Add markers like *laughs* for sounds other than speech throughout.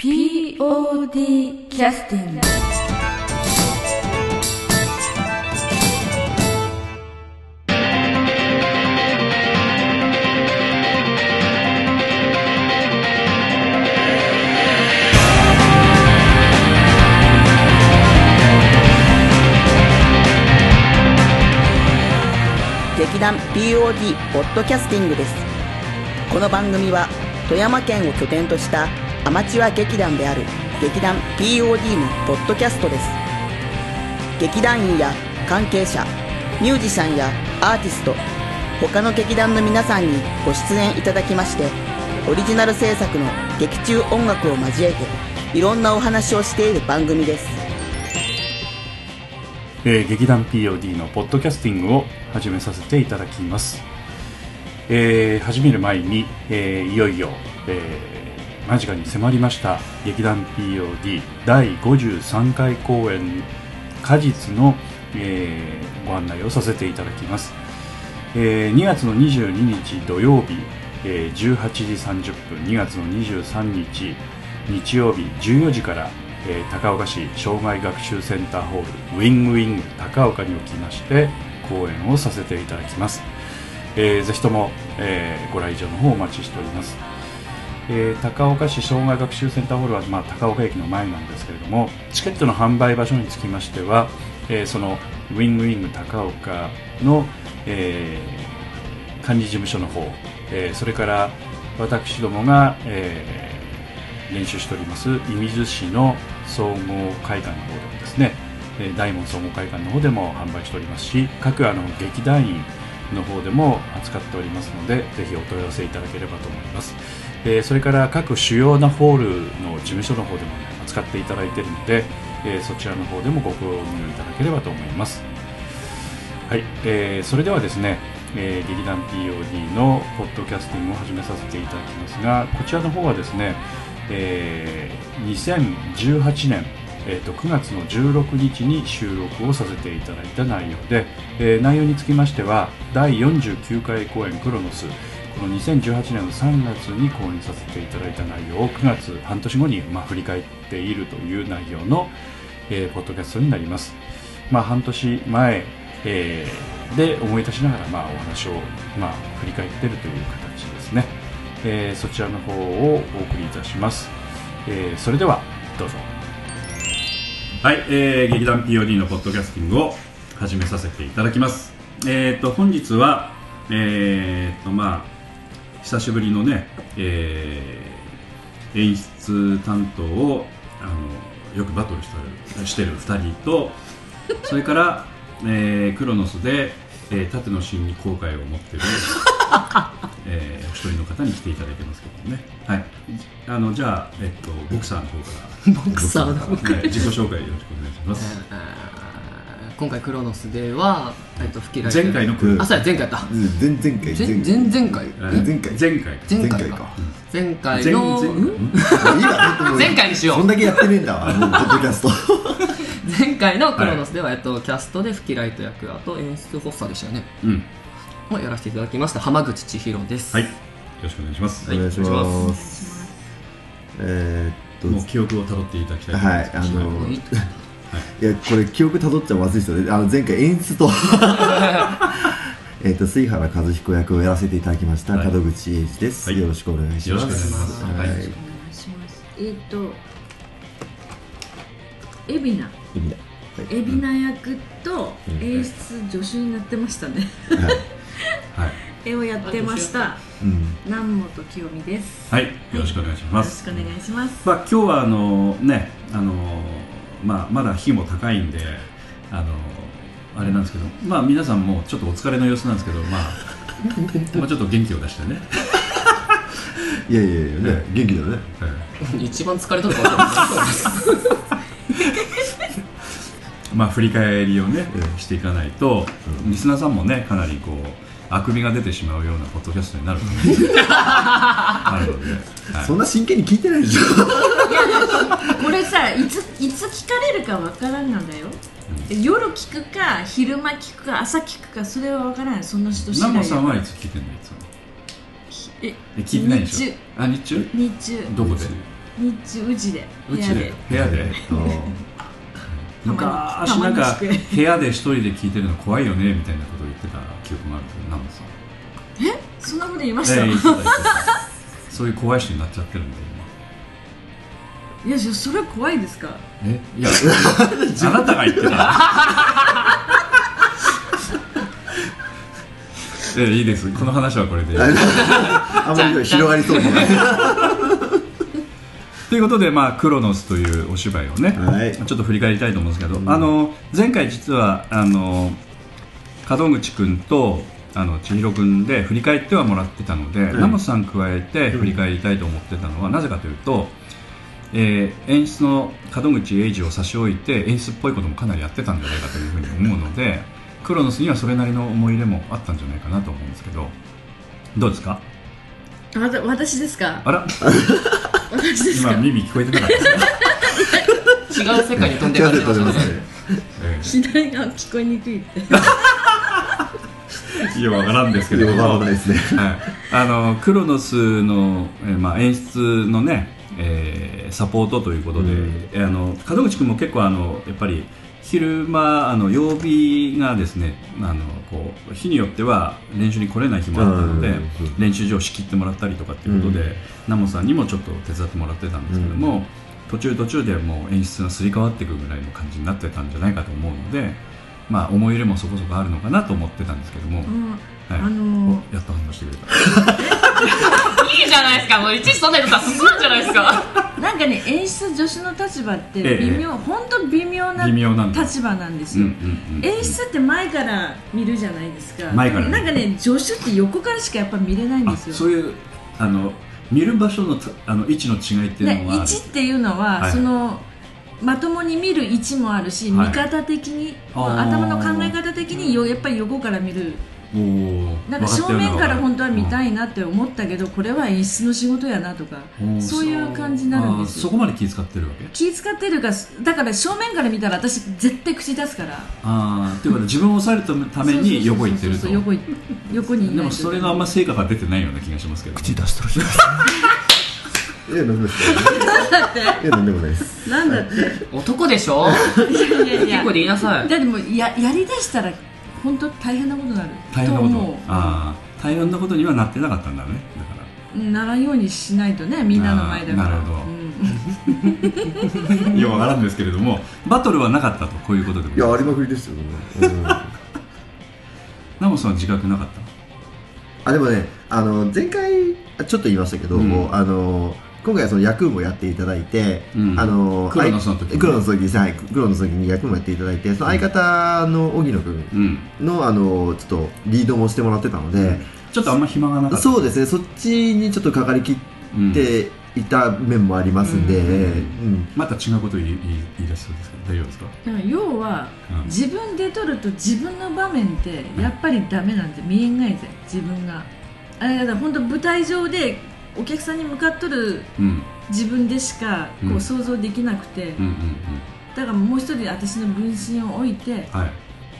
POD キャスティング劇団 POD ポッドキャスティングです。この番組は富山県を拠点としたアマチュア劇団である劇団 POD のポッドキャストです。劇団員や関係者ミュージシャンやアーティスト他の劇団の皆さんにご出演いただきましてオリジナル制作の劇中音楽を交えていろんなお話をしている番組です。えー劇団 POD のポッドキャスティングを始めさせていただきます、えー始める前に、えーいよいよ、えー間近に迫りました。劇団 POD 第53回公演果実の、えーご案内をさせていただきます、えー2月の22日土曜日、えー18時30分2月の23日日曜日14時から、えー高岡市障害学習センターホールウィングウィング高岡におきまして講演をさせていただきます、えーぜひとも、えーご来場の方お待ちしております、えー高岡市障害学習センターホールは、まあ、高岡駅の前なんですけれどもチケットの販売場所につきましては、えーそのウィングウィング高岡の、えー管理事務所の方、えーそれから私どもが、えー練習しております射水市の総合会館の方でもですね、大門総合会館の方でも販売しておりますし各あの劇団員の方でも扱っておりますのでぜひお問い合わせいただければと思います、えーそれから各主要なホールの事務所の方でも、ね、扱っていただいているので、えーそちらの方でもご購入いただければと思います。はい、えーそれではですね、えー劇団 POD のポッドキャスティングを始めさせていただきますがこちらの方はですね、えー2018年、えーと9月の16日に収録をさせていただいた内容で、えー内容につきましては第49回公演クロノスこの2018年の3月に公演させていただいた内容を9月半年後に、まあ、振り返っているという内容の、えーポッドキャストになります、まあ、半年前、えーで思い出しながら、まあ、お話を、まあ、振り返っているという形ですね、えーそちらの方をお送りいたします、えーそれではどうぞ。はい、えー劇団 POD のポッドキャスティングを始めさせていただきます。えっ、と本日はえっ、とまあ久しぶりのね、えー演出担当をあのよくバトルしてるしてる2人とそれから、えークロノスで、えー縦の芯に後悔を持ってる、えーお一人の方に来ていただいてますけどもね。はい。あのじゃあ、えっとボクサーの方から。ボクサーの方から。はい自己紹介よろしくお願いします。え *laughs* ー今回クロノスでは、えっと、吹き替え前回のクロノス。あそうや前回やった。うん前々回。前前回。え？前回前回前回か。前回の *laughs* 前回にしよう。そんだけやってねえんだわ。も *laughs* うポッドキャスト。前回のクロノスでは、えっと、キャストで吹きライト役あと演出発作でしたよね。うん。をやらせていただきました。浜口千尋です。はい。よろしくお願いします、お願いします。えーもうっ記憶をたどっていただきたいとはいあのはい。いやこれ記憶たどっちゃまずいですよね。あの前回演出と。*laughs* えっと杉原和彦役をやらせていただきましたはい。門口英二です、はい。よろしくお願いします。よろしくお願いします。はい。はい。お願いしますえっ、と海老名意味だはい。海老名役とうん。演出助手になってましたね。はい。はい、*laughs* 絵をやってました。うん。南本清美です。はい、よろしくお願いしよます、ろしくお願いします。まあ、今日はあのねあの、まあ、まだ日も高いんであのあれなんですけど、まあ、皆さんもちょっとお疲れの様子なんですけど、まあ、*laughs* まあちょっと元気を出してね、いやいやいやね元気だよね。はい。一番疲れとるか分かんない。*laughs* まあ、振り返りをね、うんしていかないと、リスナーさんもねかなりこうあくびが出てしまうようなポッドキャストになると思う *laughs* あるので、はい。そんな真剣に聞いてないでしょこれさいついつ聞かれるかわからんのだよ、夜聞くか昼間聞くか朝聞くかそれはわからないその人次第南や本さんはいつ聞いてんのいつも？ええ聞いてないでしょ？日中。あ日中？日中。どこで？日中。うちで。部うちで屋で。部屋で昔なんか部屋で一人で聞いてるの怖いよねみたいなことを言ってた記憶があるけどナムさんそんなこと言いました、ええ言ったそういう怖い人になっちゃってるんでいやいやそれは怖いですかえいやあなたが言ってたえいいですこの話はこれであんまり広がりそうもないということで、まあ、クロノスというお芝居をね、はい。ちょっと振り返りたいと思うんですけど、あの前回実はあの門口君とあの千尋君で振り返ってはもらってたので、ん。ナモさん加えて振り返りたいと思ってたのは、なぜかというと、えー演出の門口英二を差し置いて演出っぽいこともかなりやってたんじゃないかというふうに思うので *laughs* クロノスにはそれなりの思い入れもあったんじゃないかなと思うんですけどどうですか？私ですか？あら。私ですか今耳聞こえてなかったですか？違う世界に飛んでかれてましたね。え左が聞こえにくいって。ーいやわからんですけど。よくわからないですね。はい、あのクロノスの、えーまあ、演出のね、えーサポートということで、うん。えーあの門口君も結構あのやっぱり昼間あの曜日がですねあのこう日によっては練習に来れない日もあったので、練習場を仕切ってもらったりとかっていうことで、うん。ナモさんにもちょっと手伝ってもらってたんですけども、途中途中でもう演出がすり替わっていくぐらいの感じになってたんじゃないかと思うので、まあ、思い入れもそこそこあるのかなと思ってたんですけども、うん。はいあのおやっと反応してくれた。*laughs* いいじゃないですか。もういちいちそんなことは進むんじゃないですか。*laughs* なんかね演出助手の立場ってええ。微妙、本当微妙な微妙なんだ立場なんですよ、演出って前から見るじゃないですか。前からね。なんかね助手って横からしかやっぱ見れないんあですよ。そういうあの見る場所のたあの位置の違いっていうねのはある。1っていうのは、はい。そのまともに見る位置もあるし、はい。見方的に頭の考え方的によやっぱり横から見るなんか分正面から本当は見たいいなって思ったけど、これは演出の仕事やなとかそういう感じになるんです。よそこまで気遣ってるわけ？気使ってるかだから正面から見たら私絶対口出すから。ああっていうことで自分を抑えるために横行ってるとそうそうそうそう。横い横にでもそれがあんま成果が出てないような気がしますけど。口出してるしいや、なんでもないです。いや、なんでもないです。なんだって。男でしょいやいやいや。結構で言いなさい。だってもうややりだしたら本当大変なことになる。大変なこと。思ああ大変なことにはなってなかったんだね。だから。うならんようにしないとねみんなの前だかなるほど。うん。*laughs* いやわからんですけれども。バトルはなかったとこういうことでごいや、ありまくりですよ。うん。ナモさんは自覚なかっあでもねあの前回あちょっと言いましたけど、うん。あの今回はその役もやっていただいて、うん。あのクロノスの時にあいクロノスの時にはいクロノスの時に役もやっていただいてその相方の荻野君たうん。のあのちょっとリードもしてもらってたので、ちょっとあんま暇がなかった。そうですねそっちにちょっとかかりきっていた面もありますんで、うん。うん。また違うこと言い言い出しそうですけど大丈夫ですか？要は、うん。自分で撮ると自分の場面ってやっぱりダメなんて見えんがいぜ自分が。あれだから本当舞台上でお客さんに向かっとるうん。自分でしかこう想像できなくて、だからもう一人私の分身を置いて、はい。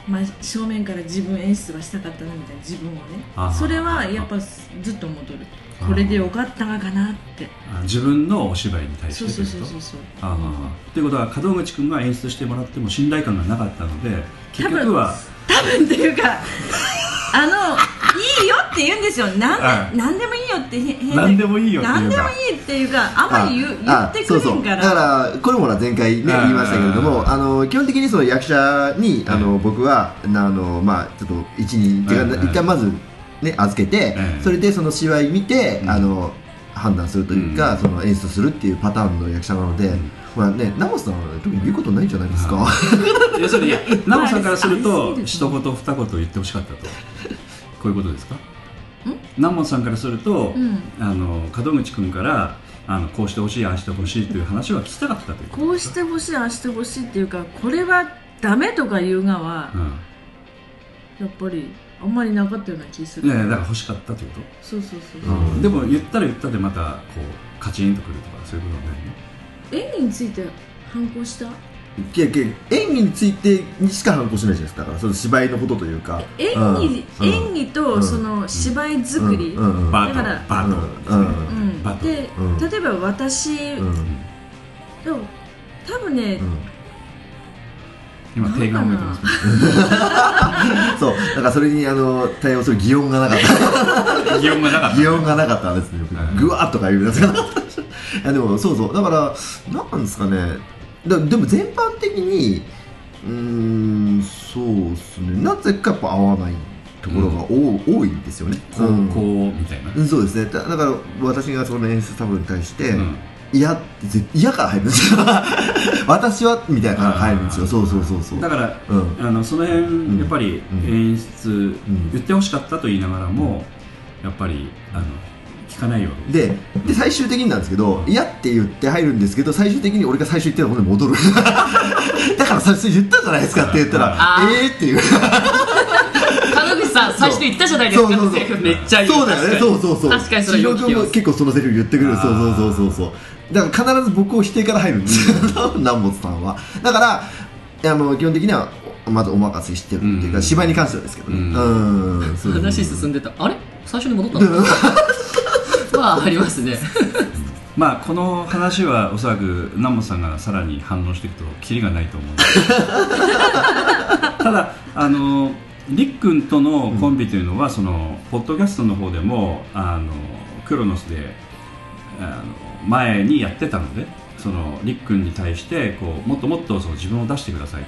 まあ、正面から自分演出はしたかったなみたいな自分をね。それはやっぱずっと戻る。これでよかったのかなって。あ自分のお芝居に対してそうそうそうそうああということは門口君が演出してもらっても信頼感がなかったので結局は多分っていうか *laughs* あのいいよって言うんですよ。なんはいでなんでもいいよってへ変な何でもいいよっていうか何でもいいっていうかあんまり言う言ってくれんから。だからこれもほら前回ね言いましたけれどもあの基本的にその役者にあの、うん僕はなあのまあちょっと一人一回まずね預けて、うん。それでその芝居見て、うん。あの判断するというか、うん。その演出するっていうパターンの役者なので、うんまあねナモさんは特に言うことないんじゃないですか、要するにナモさんからすると一言二言言ってほしかったと。こういうことですか？ナモさんからすると、うん。あの門口君からあのこうしてほしいああしてほしいという話は聞きたかったということこうしてほしいああしてほしいっていうかこれはダメとか言うがは、やっぱりあんまりなかったような気すうん、る。いやいやだから欲しかったってこと、そうそうそうそう、うん。でも言ったら言ったでまたこうカチンとくるとかそういうことはないね演技について反抗した？いやいや演技についてにしか反抗しないじゃないですか。だからその芝居のことというか。演技、うん。演技とその芝居作り、だからバート、ルで、うん。例えば私、うん。でも多分ね、うん。今提案を置いてます *laughs* そう。だからそれにあの対応する擬音がなかった。擬音がなかった。擬音がなかったんですね。うんぐわっとかいうやつがな。かったいやでもそうそう。だからなんですかね。だでも全般的にうーんそうですね。なぜかやっぱ合わないところが多,、多いんですよね。高うん。校みたいな。うんそうですね。だだから私がその演出タブに対して、うん。嫌ってぜ嫌から入るんですよ。*laughs* 私はみたいなから入るんですよ。そうそうそうそう。だからうん。あのその辺やっぱりうん。演出ん。言ってほしかったと言いながらもやっぱりあの聞かないでで最終的になんですけど嫌って言って入るんですけど最終的に俺が最初言ってたことに戻る。*laughs* だから最初言ったじゃないですかって言ったらあー。えーっていう。*laughs* さん最初に言ったじゃないですかそう。そう。そうセリフめっちゃいいそうだよね。そうそうそう。確かにそれ君も結構そのセリフ言ってくれる。あそうー。そうそうそうそう。だから必ず僕を否定から入るんです。よ南本さんは。だからいやもう基本的にはまずお任せしてるっていうか、うん。芝居に関してはですけどね。うん。うん。そうそう。話進んでた。あれ？最初に戻ったの？*laughs* まあありますね。*laughs* まあこの話はおそらく南本さんがさらに反応していくとキリがないと思う *laughs* ただあのりっくんとのコンビというのは、そのポッドキャストの方でもあのクロノスであの前にやってたのでそのりっくんに対してこうもっともっとその自分を出してください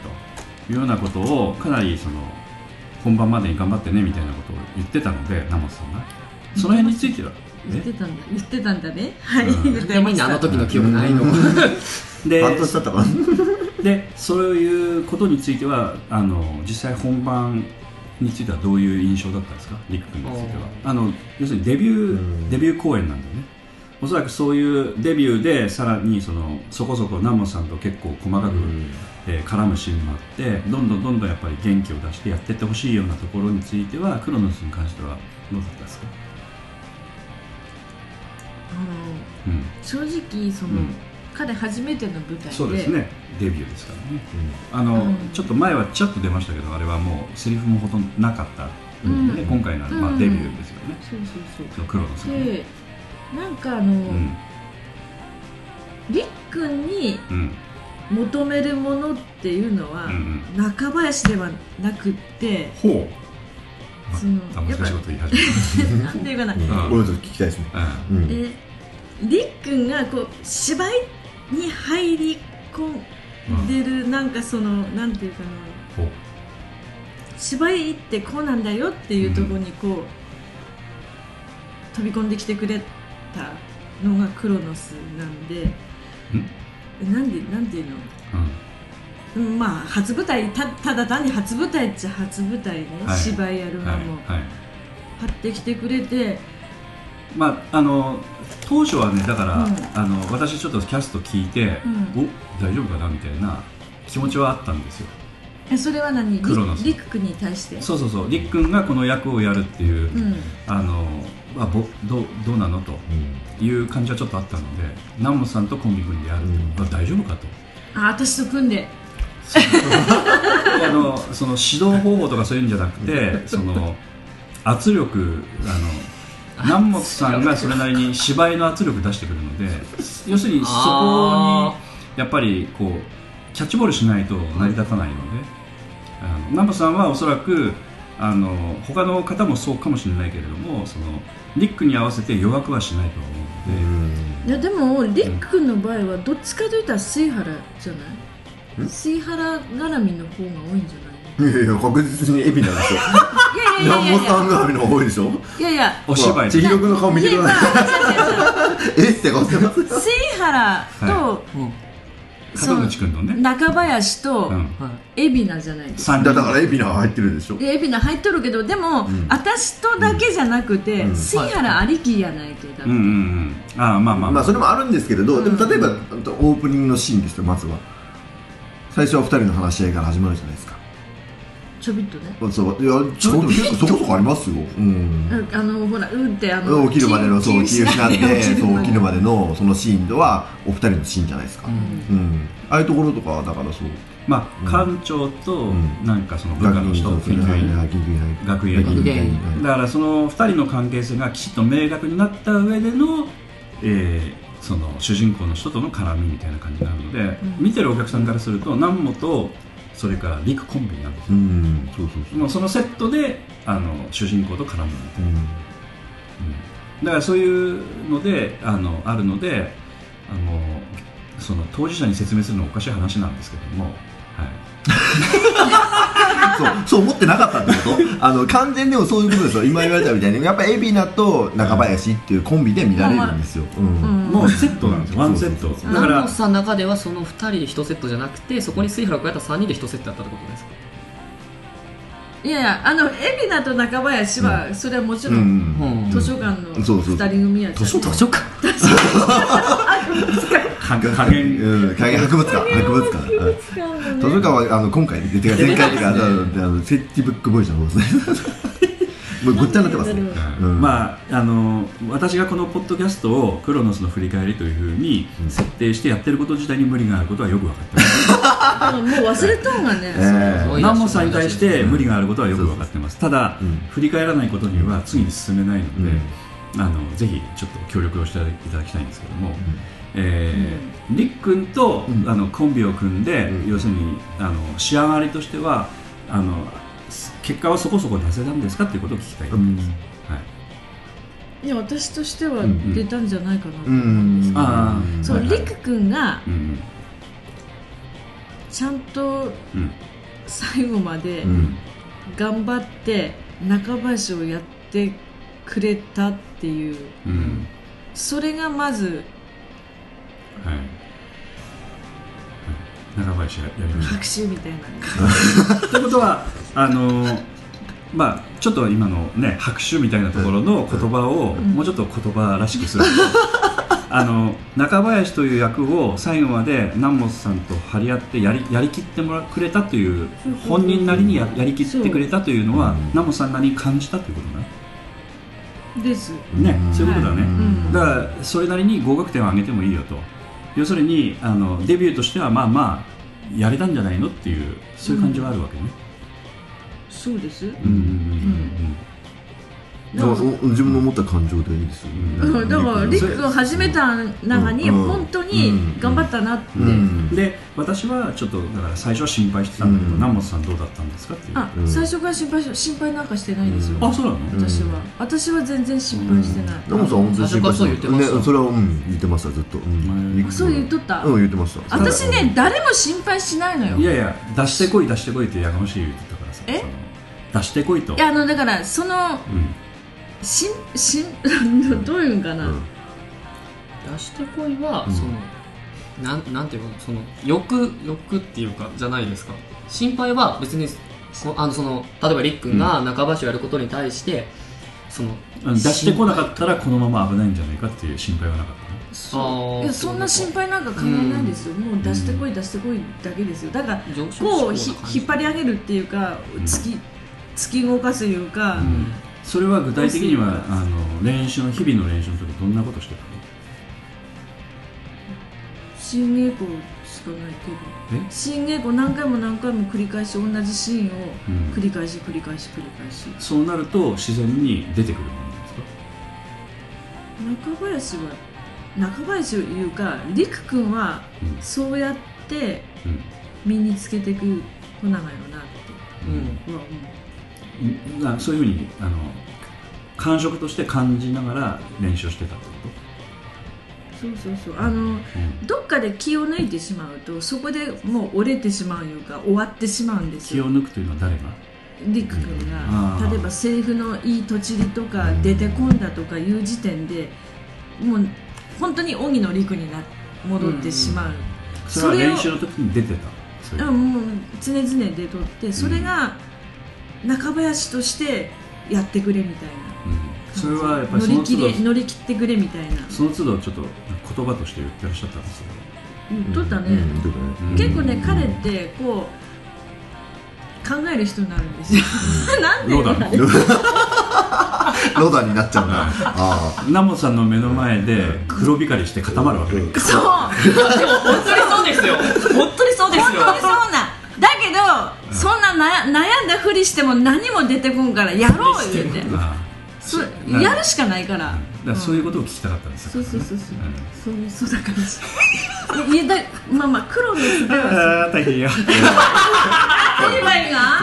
というようなことをかなりその本番までに頑張ってねみたいなことを言ってたので南本さんが。その辺については？え言ってたんだ言ってたんだね。はい、うん。言ってましたみんなあの時の記憶ないの。*laughs* で半年経ったかな。*laughs* でそういうことについてはあの実際本番についてはどういう印象だったんですか？りっくんについては。あの要するにデビュー、うん。デビュー公演なんだよね。おそらくそういうデビューでさらにそのそこそこ南本さんと結構細かく、えー絡むシーンもあってどんどんどんどんやっぱり元気を出してやっていってほしいようなところについてはクロノスに関してはどうだった？ですか、正直その、うん。彼初めての舞台で。そうですね。デビューですからね。あの、うん。ちょっと前はちょっと出ましたけどあれはもうセリフもほとんどなかった。ので、ねうん。今回の、まあ、うんデビューですよね、そうそうそのクロノスそうがねでなんかあの、うん。りっくんにうん。求めるものっていうのは、うん。中林ではなくってほうあ難しいやっぱこと言い始めなんていうかな、俺ちょっと聞きたいですね。た、うん。えりっくんがこう芝居に入り込んでる、なんかそのなんていうかな。芝居ってこうなんだよっていうところにこう、飛び込んできてくれたのがクロノスなんで。えなんでなんていうの？うんうんまあ初舞台たただ単に初舞台っちゃ初舞台ね、はい芝居やるのも、はいはい張ってきてくれて。まああの当初はねだから、うん。あの私ちょっとキャスト聞いて、うん。お大丈夫かなみたいな気持ちはあったんですよ。えそれは何？りクロノスりっくんに対して？そうそうそう。りっくんがこの役をやるっていう、うん。あのあぼどうどうなのという感じはちょっとあったので南本さんとコンビ組んでやる、うん。あ大丈夫かと。あ私と組んで *laughs* あのその指導方法とかそういうんじゃなくて *laughs* その圧力あの南本さんがそれなりに芝居の圧力出してくるので要するにそこあにやっぱりこうキャッチボールしないと成り立たないのであの南本さんはおそらくあの他の方もそうかもしれないけれどもそのリックに合わせて弱くはしないとは思うので。いやでもりっくんの場合はどっちかといったら水原じゃない？水原絡みの方が多いんじゃないいやいや確実に海老名ですよ。いやいやいやい南本さやん絡みの方が多いでしょ？いやいや。お芝居千尋君の顔見てください。え？って顔してます。まあ水原と、君のね、中林とうん、海老名じゃないですか。3人。だだから海老名入ってるでしょ？で海老名入っとるけどでも、ん。私とだけじゃなくて、うん。水原ありきやないけど、うんうんうん。ああまあまあ。まあそれもあるんですけれど、うんでも例えばオープニングのシーンですよまずは最初は二人の話し合いから始まるじゃないですか。ちょびっとね。そう。いやちょっと結構そこそこありますよ、うん。あのほらうんってあの起きるまでのそう気気失ってそう起きるまででのそのシーンとはお二人のシーンじゃないですか、うん。うん。ああいうところとかはだからそう。まあ館長とうん。なんかその部下の人そう研究員。はい研究員学園学園だからその2人の関係性がきちっと明確になった上でのえーその主人公の人との絡みみたいな感じになるので、見てるお客さんからすると南本とそれからリクコンビなんですよ、うん。そうそうそう。もうそのセットであの主人公と絡むみたいな。うん。だからそういうのであのあるのであのその当事者に説明するのはおかしい話なんですけども、はい、そうそう思ってなかったってことあの完全でもそういうことですよ。今言われたみたいに。やっぱり海老名と中林っていうコンビで見られるんですよ、うん。うんもうセットなんですよ、ワンセットそう。そうそうだから南本さんの中ではその2人で1セットじゃなくてそこに水原を加えた3人で1セットだったってことですか？いやいやあの海老名と中林は、それはもちろん、うん。図書館のそうそう二人組や図書館？図書館？加加減うん、海外博物館。博物館。うん図書館はあの今回出て前回というかあのあのセッティブックボーイズの方ですねごっちゃになってますね、うん。まああの私がこのポッドキャストをクロノスの振り返りというふうに設定してやってること自体に無理があることはよく分かってます。で *laughs* ももう忘れとんがね、えそう南本さんに対して無理があることはよく分かってます。ただ、うん振り返らないことには次に進めないので、あのぜひちょっと協力をしていただきたいんですけども、えーりっくんと、うん。あのコンビを組んで、うん。要するにあの仕上がりとしてはあの結果はそこそこ出せたんですかっていうことを聞きたい、うん。はい、いや私としてはん出たんじゃないかなとう思うんですん。あーそう、はいはい。りく君がうんちゃんとうん。最後までうん。頑張って中林をやってくれたっていう。うん。それがまずはいはい中林ややりました拍手みたいなということはあのまあちょっと今のね拍手みたいなところの言葉をもうちょっと言葉らしくすると、*laughs* あの中林という役を最後まで南本さんと張り合ってやりやりきってもらくれたという本人なりにややりきってくれたというのはうん。南本さんなりに感じたということねです。ねそういうことだね、ん。だからそれなりに合格点を上げてもいいよと要するにあのデビューとしてはまあまあやれたんじゃないのっていうそういう感じはあるわけね、そうです、うんうんうんだからその自分の思った感情でいいですよ。ねうん。だからりっくん始めた中にうん。本当に頑張ったなって、うん。うん。で私はちょっとだから最初は心配してたんだけど、うん。南本さんどうだったんですかっていう。あ、うん。最初から心配し心配なんかしてないんですよ、うんあそうなの、私は。私は全然心配してない、ナモさん本当に心配して最初からそう言ってました。ねそれはうん言ってましたずっと。うん。うん。あそう言っとった、うん言ってました。私ね誰も心配しないのよ。いやいや出してこい出してこいってやかましい言ってたからさ。え？出してこいと。いやあのだからそのうんしんしん *laughs* どういうんかな、うん。出してこいは、うん。そのなんなんていうかその欲欲っていうかじゃないですか。心配は別にこあのその例えばりっくんが中橋をやることに対して、そのあの出してこなかったらこのまま危ないんじゃないかっていう心配はなかったの？そいやそんな心配なんか考えないですよ、もう出してこい出してこいだけですよ。だから上昇こうひ引っ張り上げるっていうか突き突き動かすいうか、うんそれは具体的にはあの練習の日々の練習の時どんなことしてたの？新稽古しかないけど。え？新稽古何回も何回も繰り返し同じシーンをうん。繰り返し繰り返し繰り返し。そうなると自然に出てくるものですか？中林は中林いうか陸君はうん。そうやってうん。身につけていく子なのよなって。うん。は思うなそういうふうにあの感触として感じながら練習してたってこそうそうそう。あのと、うん。どっかで気を抜いてしまうとそこでもう折れてしまういうか終わってしまうんですよ。気を抜くというのは誰が？りく君が。例えばセリフのいいとちりとか出てこんだとかいう時点でもう本当に荻野陸にな戻ってしまう、それは練習の時に出てた？うんもう常々出とってそれが中林としてやってくれみたいな。うん。それはやっぱり乗り切その都度。れ乗り切ってくれみたいな。その都度ちょっと言葉として言ってらっしゃったんですよ。言っとったね、結構ね彼ってこう考える人になるんですよ。*laughs* なんでロダン。*laughs* ロダンになっちゃうなあ南本さんの目の前で黒光りして固まるわけ、う。んそう本当にそうですよ。本当にそうですよ本当にそうなんだけどそんな悩悩んだふりしても何も出てこんからやろう言うて。あそやるしかないから、だからそういうことを聞きたかったんですよ、そうそうそうそう、うん。そういうそうだから。しいやだまあまあ黒のやつではあー大変や、アリバイが。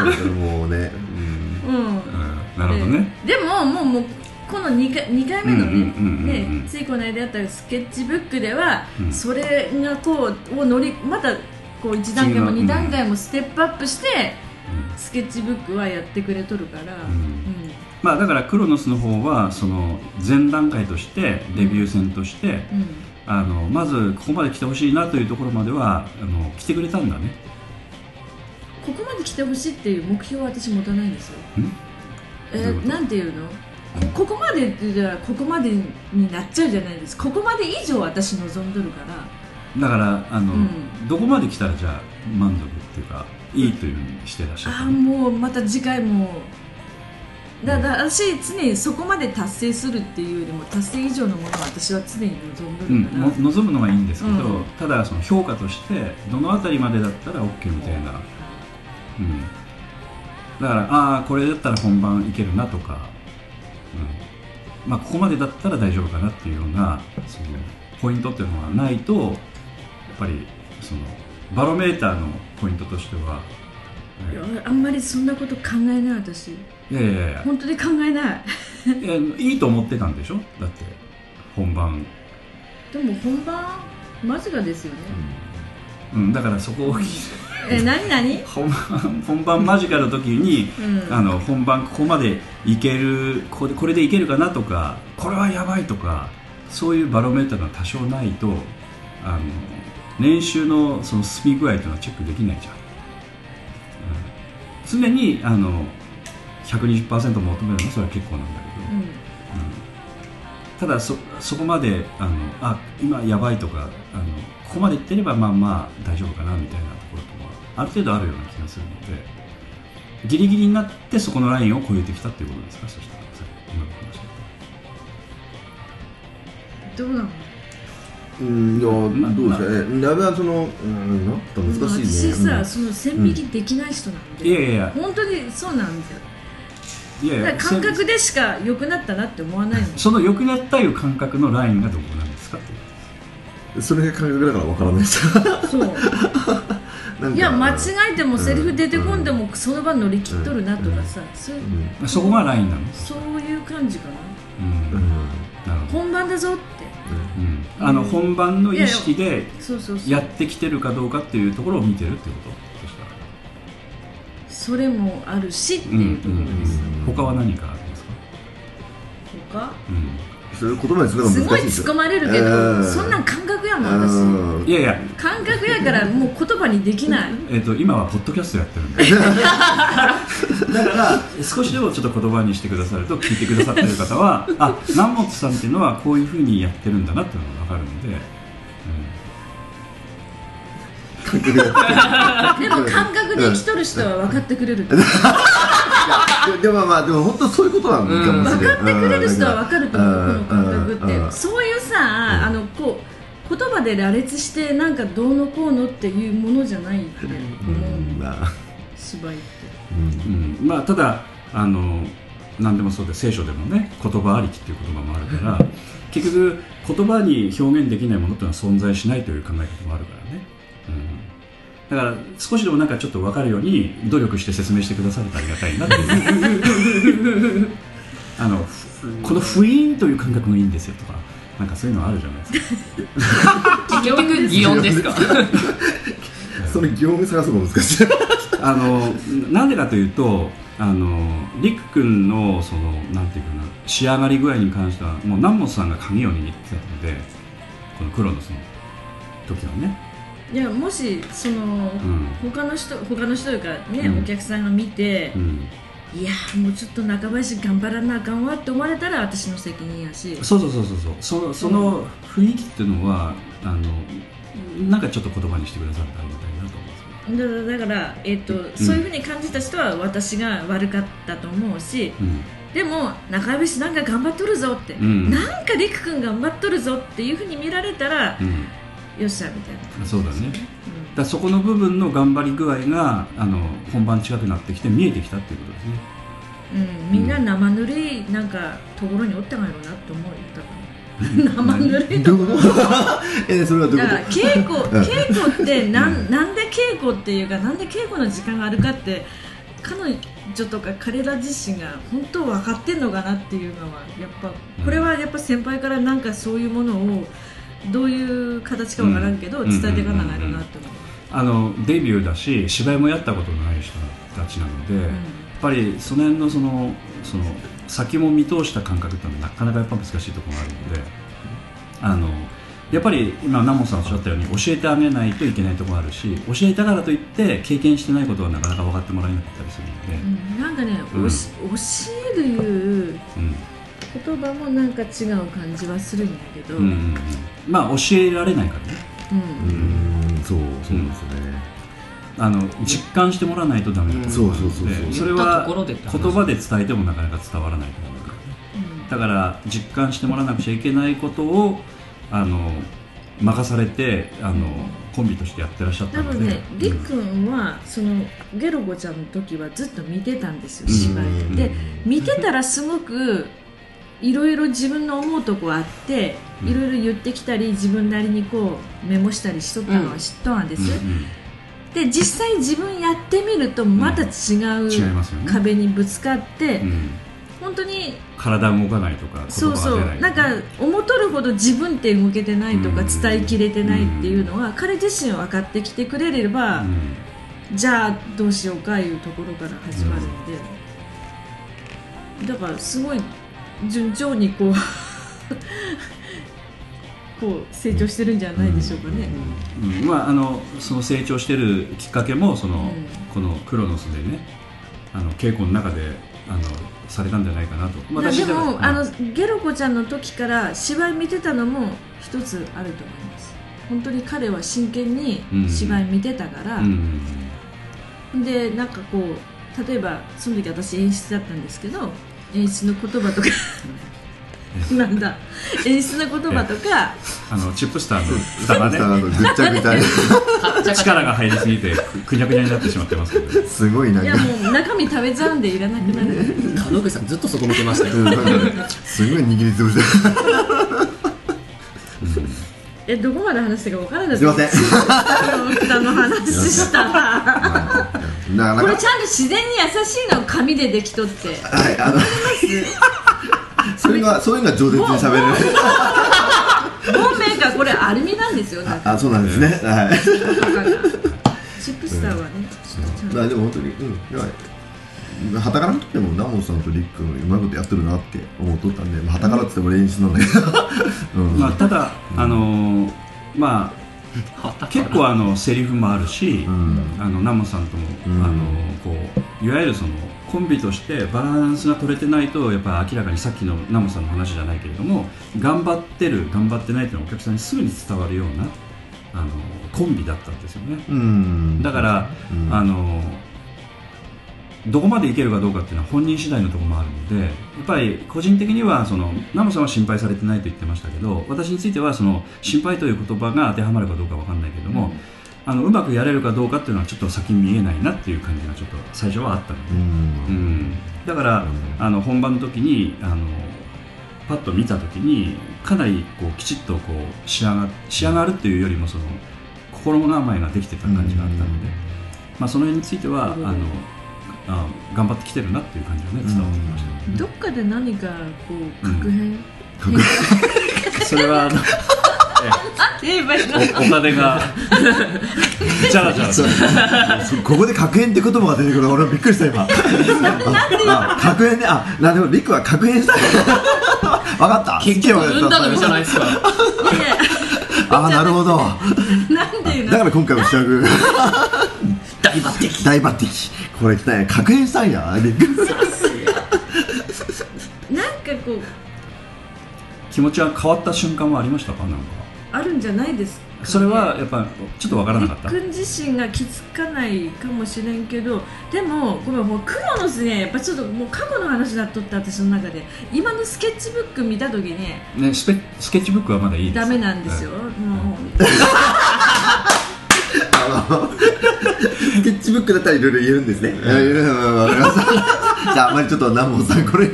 なるほどね、でももうもうこの2回二回目のうんうんうんうんねねついこの間やったスケッチブックでは、うん。それがこうを乗りまたこう1段階も次の2段階もステップアップして、スケッチブックはやってくれとるから、うん。まあだからクロノスの方はその前段階としてデビュー戦として、うん。あのまずここまで来てほしいなというところまではあの来てくれたんだね。ここまで来てほしいっていう目標は私持たないんですよ。ん？えどういうこと？なんていうの？こここまでって言ったらここまでになっちゃうじゃないですか。ここまで以上私望んどるからだからあの、うん。どこまで来たらじゃあ満足っていうかいいというふうにしてらっしゃったあもうまた次回も。だだ私常にそこまで達成するっていうよりも達成以上のものを私は常に望んどうん望むのはいいんですけど、うん。ただその評価としてどのあたりまでだったら OK みたいな、うん、だからああこれだったら本番いけるなとか、うん。まあ、ここまでだったら大丈夫かなっていうようなそのポイントっていうのはないとぱりそのバロメーターのポイントとしては、いやあんまりそんなこと考えない私。いやいやいや。本当に考えない。いやいいと思ってたんでしょ？だって本番、でも本番間近ですよね、うん、だからそこをえ何何？*laughs* 本番本番間近の時に、うん。あの本番ここまでいけるこれこれでいけるかなとかこれはやばいとかそういうバロメーターが多少ないとあの練習のその進み具合というのはチェックできないじゃん、うん、常にあの120%求めるのはそれは結構なんだけど、うん。ただそそこまであのあ今やばいとかあのここまでいってればまあまあ大丈夫かなみたいなところとはある程度あるような気がするのでギリギリになってそこのラインを超えてきたっていうことですか？そしたらさ今の話だどうなの？うん、いや、まあどうですかね。やべはその、うん、なんか難しいね。私さ、うんその線引きできない人なんで、といやいやいや。本当にそうなんですよ。いやいやだから感覚でしか良くなったなって思わないの。その良くなったいう感覚のラインがどこなんですか？それが感覚だからわからないです。よ。そう。*laughs* なんかいや間違えてもセリフ出てこんでもその場乗り切っとるなとかさ、そういう。うん。そこがラインなの？そういう感じかな。うん、うん。なるほど、本番だぞって。うん、あの本番の意識でやってきてるかどうかっていうところを見てるってこと？それもあるしっていうところです、他は何かありますか、他？うんそれ言葉にするのすごいが難しいですよ。突っ込まれるけど、うんそんなん感覚やもん私。うん。いやいや、感覚やからもう言葉にできない。*laughs* えー、と今はポッドキャストやってるんで。*laughs* だから少しでもちょっと言葉にしてくださると聞いてくださってる方は *laughs* あ南本さんっていうのはこういうふうにやってるんだなっていうのが分かるので、感覚がでも感覚で生きとる人は分かってくれるでもまあでも本当そういうことなんかもしれない。分かってくれる人は分かると思うこの感覚って。そういうさあのこう言葉で羅列してなんかどうのこうのっていうものじゃないって思うんうまあ。芝居って。うん。うん。まあ、ただあの何でもそうで聖書でもね言葉ありきっていう言葉もあるから *laughs* 結局言葉に表現できないものっていうのは存在しないという考え方もあるからね、うん、だから少しでもなんかちょっと分かるように努力して説明してくださるとありがたいなっていうあのふこの不意という感覚がいいんですよとかなんかそういうのあるじゃないですか結局擬音ですかそれ擬音探すの難しい。あのなんでかというとあのりく君のそのなんていうかな仕上がり具合に関してはもう南本さんが鍵を握ってたのでこのクロノスの時はね、いやもしそのうん。他の人他の人というかねうん。お客さんが見てうん、いやもうちょっと中林頑張らなあかんわって思われたら私の責任やし。そうそうそうそうそのその雰囲気っていうのはあのなんかちょっと言葉にしてくださるとありがたいなと思うんですだだから、えっとそういうふうに感じた人は私が悪かったと思うしうん。でも中林なんか頑張っとるぞって、うん。なんかりく君頑張っとるぞっていうふうに見られたら、うんよっしゃみたいな、そうだね。だからそこの部分の頑張り具合があの本番近くなってきて見えてきたっていうことですね。うん、みんな生ぬるいなんかところにおったんやろうなって思うよだから生ぬるいところ。*laughs* えそれはどういだからうこ稽古 *laughs* うん。稽古ってなんなんで稽古っていうかなんで稽古の時間があるかって彼女とか彼ら自身が本当分かってんのかなっていうのはやっぱこれはやっぱ先輩からなんかそういうものをどういう形か分からんけどうん。伝えていかなないとなって思う。あのデビューだし芝居もやったことのない人たちなので、やっぱりその辺のそのその先も見通した感覚ってのはなかなかやっぱ難しいところがあるのであのやっぱり今南本さんおっしゃったように教えてあげないといけないところがあるし教えたからといって経験してないことはなかなか分かってもらえなかったりするので、うん。なんかね、うん。教えるいううん言葉もなんか違う感じはするんやけど、うんまあ教えられないからね。うん。そうそうですね。あの実感してもらわないとダメなところがあるので。そうそうそうそう。それは言葉で伝えてもなかなか伝わらないと思うからだから実感してもらわなくちゃいけないことをあの任されてあのコンビとしてやってらっしゃったので、多分ね、りっくんはそのゲロゴちゃんの時はずっと見てたんですよ芝居。うん。で見てたらすごくいろいろ自分の思うとこあってうん。いろいろ言ってきたり自分なりにこうメモしたりしとったのは知っとんです、うんで実際自分やってみるとまた違う壁にぶつかって、うん。本当に体動かないとかそうそう。ない。なんか思っとるほど自分って動けてないとかうん。伝えきれてないっていうのは彼自身分かってきてくれれば、うん。じゃあどうしようかいうところから始まるんで、だからすごい順調にこう *laughs* こう成長してるんじゃないでしょうかね。うん。まあ、あのその成長してるきっかけもその、うん。このクロノスでねあの稽古の中であのされたんじゃないかなと、まあだで私はも、あのゲロコちゃんの時から芝居見てたのも一つあると思います。本当に彼は真剣に芝居見てたから、うん。でなんかこう例えばその時私演出だったんですけど演出の言葉とか。なんだ。演出の言葉とか。あのチップスターの蓋がね。のぐっちゃぐちゃ力が入りすぎてくくにゃくにゃになってしまってますけど。すごいな。いやもう中身食べちゃうんでいらなくなる。門口さんずっとそこ見てましたよ。すごい握りつぶし。てえどこまで話したか分からないすいません。*laughs* 蓋の話したらなかなか。これちゃんと自然に優しいの紙でできとって。はいあの *laughs* それがそういうのが饒舌に喋れる。本命がこれアルミなんですよ。あそうなんですね。はい。チップスターはねちょっとちゃんあでも本当にうん。はたから見とってもナモさんとリックンうまいことやってるなって思っとったんではたからって言っても練習なんだけど、うんまあ、ただ、あのーまあ、*laughs* 結構あのセリフもあるし、うん。あのナモさんとも、うん。あのこういわゆるそのコンビとしてバランスが取れてないとやっぱり明らかにさっきのナモさんの話じゃないけれども頑張ってる頑張ってないというのはお客さんにすぐに伝わるようなあのコンビだったんですよね。うん。だから、うん。あのどこまでいけるかどうかっていうのは本人次第のところもあるのでやっぱり個人的にはそのナモさんは心配されてないと言ってましたけど私についてはその心配という言葉が当てはまるかどうかわかんないけども、あのうまくやれるかどうかっていうのはちょっと先見えないなっていう感じがちょっと最初はあったので、うん。うん。だから、うん。あの本番の時にあのパッと見た時にかなりこうきちっとこう仕上が仕上がるっていうよりもその心構えができてた感じがあったので、まあ、その辺についてはあのあ頑張ってきてるなっていう感じがね伝わってきましたね、どっかで何かこう確変、確それはあの *laughs* おお金がじゃらじゃらここで確変って言葉が出てくる俺はびっくりした今。確変ね。あなるほどリックは確変したい分かった。結局産んだのにじゃないですか。*laughs* あなるほど。だから今回は主役大抜擢。大抜擢。これね確変したんや。リックなんかこう。気持ちが変わった瞬間はありましたか？なんか。あるんじゃないですか、ね、それはやっぱちょっとわからなかった。りっくん自身が気づかないかもしれんけどでもごめんもうクロノスねやっぱちょっともう過去の話だっとって私の中で。今のスケッチブック見た時ね。ねスペスケッチブックはまだいいですダメなんですよ、もう *laughs* スケッチチブックだったらいろいろ言えるんですね。うん、わかりました。じゃあ、あまりちょっと南本さん、これ。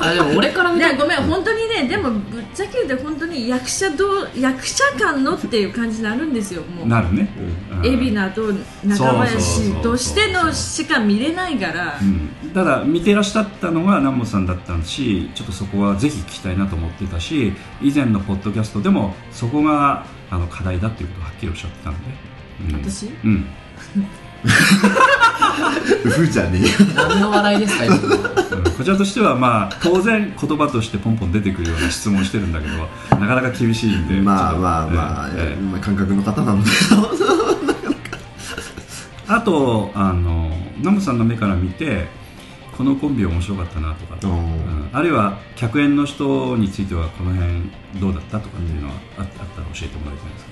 あでも俺から見たねごめん本当にねでもぶっちゃけ言うと本当に役者どう役者間のっていう感じになるんですよもう。なるね、うん。海老名と中林としてのしか見れないから。うん、ただ見てらっしゃったのが南本さんだったしちょっとそこはぜひ聞きたいなと思ってたし以前のポッドキャストでもそこがあの課題だっていうことをはっきりおっしゃってたので、うん、私？うん。*laughs* ふーちゃんに。何の話題ですか？今うん。こちらとしてはまあ当然言葉としてポンポン出てくるような質問をしてるんだけどなかなか厳しいんでまあまあまあ、ええ。ええ。まあ感覚の方なので。あとあのナムさんの目から見てこのコンビ面白かったなとか、うんうん。あるいは客演の人についてはこの辺どうだったとかっていうのはああったら教えてもらいたいんです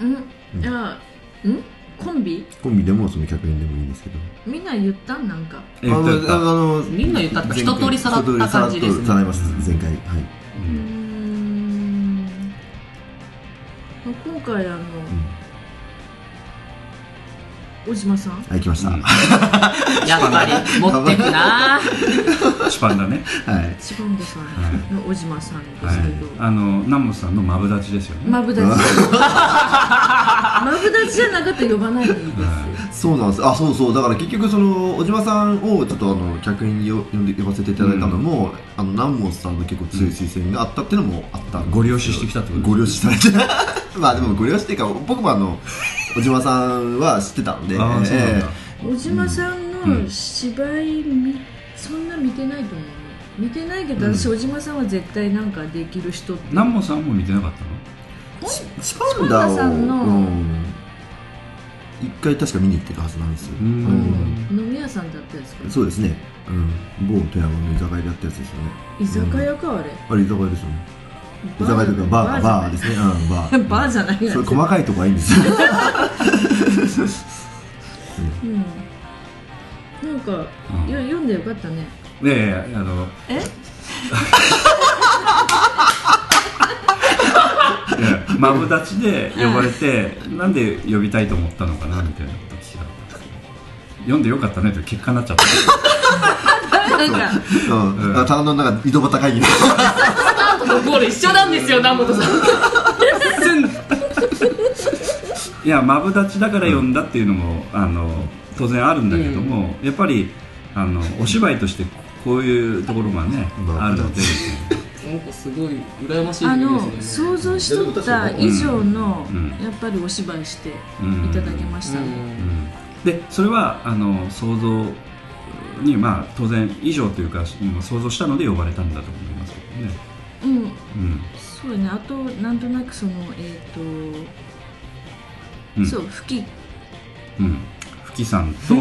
うん。いやうん？コンビ？コンビでもその客演でもいいんですけど。みんな言った？んなんか。え言った言った。あの、みんな言った。って一通りさらった感じですね。さらいました、前回。はい。うーん。今回あの、小島さん？はい、来ました。うん。やっぱり持ってくな。シパンだね、はい。シバンドさんの小島さんではいすけど、、あのナムさんのマブダチですよね、マブダチ。*laughs* *laughs* マブダチじゃなかったら呼ばないでいいですそうなんです。あ、そうそう。だから結局その小島さんをちょっとあの客員によ呼んで呼ばせていただいたのも、あの南本さんの結構強い推薦があったっていうのもあったんですよ。ご了承してきたってことご了承されて。*laughs* まあでもご了承っていうか僕もあの小島さんは知ってたんだ。小島さんうんの芝居みそんな見てないと思う見てないけどうん私小島さんは絶対なんかできる人って南本さんも見てなかったの？シパンダさんの。うん。一回確か見に行ってるはずなんですよ。飲み屋さんだったやつか。そうですね。うん。某富山の居酒屋でやったやつですよね。居酒屋かあれ。あれ居酒屋ですよね。居酒屋とかバーバーですね。うんバー。バーじゃない *laughs* それ細かいとこはいいんですよ。うん。なんか、うん。よ読んでよかったね。いやいやあのえ？マブダチで呼ばれて、なんで呼びたいと思ったのかなみたいな読んでよかったねという結果になっちゃった。なんか。うん。あただのなんか井戸端会議で。ゴール一緒なんですよ南本さん。*laughs* いやマブダチだから呼んだっていうのも、あの当然あるんだけども、やっぱりあのお芝居としてこういうところがね、まああるので。なんかすごい羨ましいあですね。の想像しとった以上の、うん。やっぱりお芝居していうん。ただきましたね、うんでそれはあの想像にまあ当然以上というかうん想像したので呼ばれたんだと思いますけどね、うん。うん。そうね。あとなんとなくそのえっ、と、うん。そう吹き。うん、ふきさんと。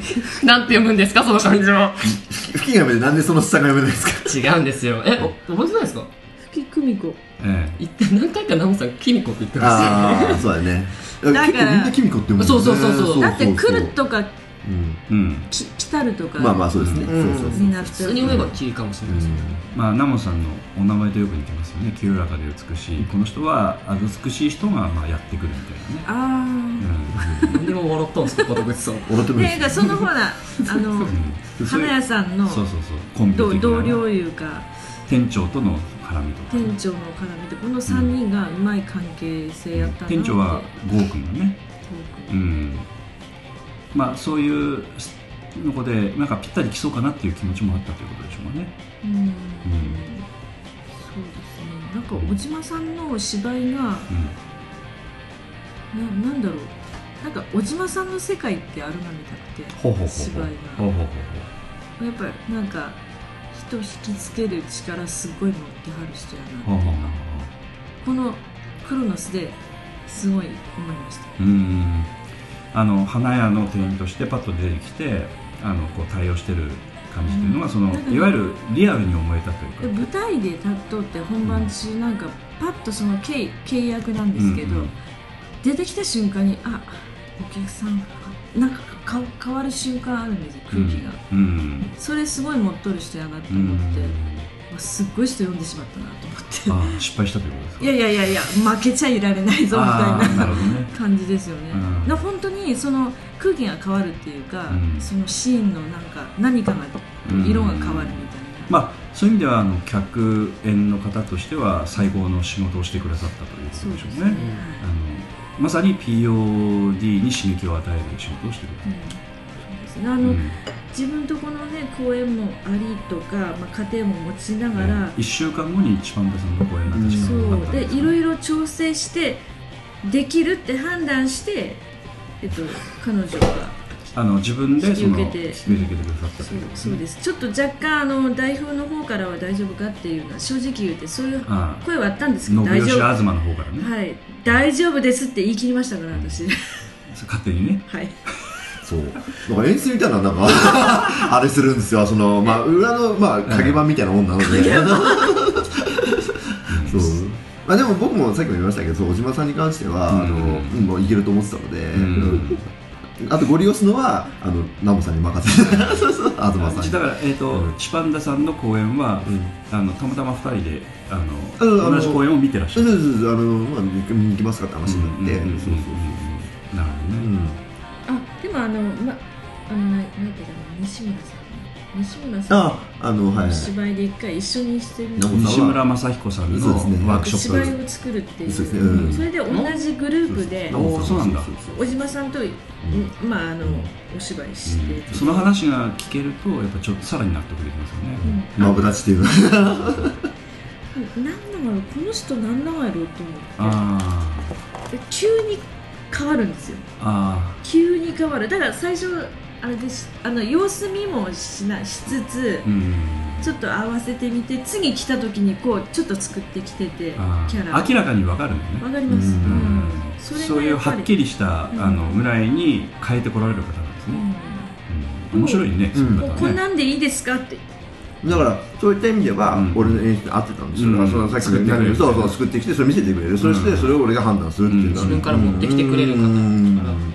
*laughs* なんて読むんですかその漢字は吹きが読めてなんでその下が読めないですか？違うんですよ。えお覚えてないですか？吹き久美子。え一体何回か南本さんキミコって言ってましたよああ、そうだね。だから結構みんなキミコって読むもんね。そうそうそうそう。だって来るとかうん。えうん。き来たるとか。まあまあそうですね。うん。そうそうそう。になっ普ちゃう通に読めばキリかもしれないですねまあ、ナモさんのお名前とよく似てますよね。清らかで美しい。この人はあ美しい人がまあやってくるみたいなね、あ何でも笑ったんですか門口さん。俺ともあでなんかそのほらあのうん。花屋さんのそうそうそう。コンビ的な同同僚いうか。店長との絡みとか店長の絡みでこの3人がうまい関係性やったな店長は郷君がね。うん。まあそういうの子でなんかぴったり来そうかなっていう気持ちもあったということでしょうね。うん。そうですね。なんか小島さんの芝居がななんだろう。なんか小島さんの世界ってあるなみたくて。芝居が。やっぱりなんか人引きつける力すごい持ってはる人やなほうほうほうこのクロノスですごい思いました。うんあの花屋の店員としてパッと出てきてあのこう対応してる感じっていうのが、そのなんかいわゆるリアルに思えたというか。で舞台で立っとって本番中なんかパッとその契契約なんですけど、うんうん。出てきた瞬間にあお客さんなんかか変わる瞬間あるんですよ空気が、うんそれすごい持っとる人やなってうん思って、すっごい人読んでしまったなと思って。ああ失敗したということですか？いやいやいやいや負けちゃいられないぞみああたいなね。感じですよね、うん。な本当にその空気が変わるっていうか、うん。そのシーンのなんか何かがうん色が変わるみたいな、まあそういう意味ではあの客演の方としては最高の仕事をしてくださったということでしょうね。そうですね。あのまさに POD に刺激を与える仕事をしてくれうんそうですね。あた、の、うん。自分とこのね公演もありとか、まあ、家庭も持ちながら、1週間後に一番田さんの公演が確かそう。でいろいろ調整してできるって判断して、えっと、彼女があの自分でその引き受けて引き受けてくださったとそうそうです。ちょっと若干あの代表の方からは大丈夫かっていうのは正直言ってそういう声はあったんですけど信大丈夫。吉東の方からね、はい。大丈夫ですって言い切りましたから私。*laughs* 勝手にね。はい。そう。なんか演出みたいななんか *laughs* あれするんですよ。その、まあ、裏の、まあ、影板みたいなもんなので。*laughs* そう。まあ、でも僕もさっきも言いましたけどそう小島さんに関しては、うん。あのうんもういけると思ってたので、んあとご利用するのはあのナモさんに任せて。*laughs* 東さんに。だから、えーとうん。チパンダさんの公演は、うん。あのたまたま2人であうんあのの同じ公演を見てらっしゃる。そうそうそうあの、まあ、見に行きますかって話になって、うんうんうんうんそうそうなるほどね、あでもあのまあのななんていうかな西村さん西村さんああのはいお芝居で一回一緒にしてる西村雅彦さんのワークショ芝居ッを作るっていう。ね。うん。それで同じグループでおーそうなんだ。小島さんと、まああのお芝居して、プ、その話が聞けるとやっぱちょっとさらに納得できますよね、うん。マブダチっていう。の *laughs* なんだろうこの人なんだろうと思って。急に変わるんですよ。ああ急に変わる。だから最初あれです。あの様子見もしなしつつあうん。ちょっと合わせてみて次来た時にこうちょっと作ってきててあキャラ。ー明らかにわかるんだよね。わかります、うん。うん。そうそれがいうはっきりした、うん。あのぐらいに変えてこられる方なんですね、面白いねこんなんでいいですかってだからそういった意味では、うん。俺の演出に合ってたんですよ、うん。だからそのさっき作ってくれる。そうそう作ってきてそれ見せてくれる、そしてそれを俺が判断するっていう自分から持ってきてくれる方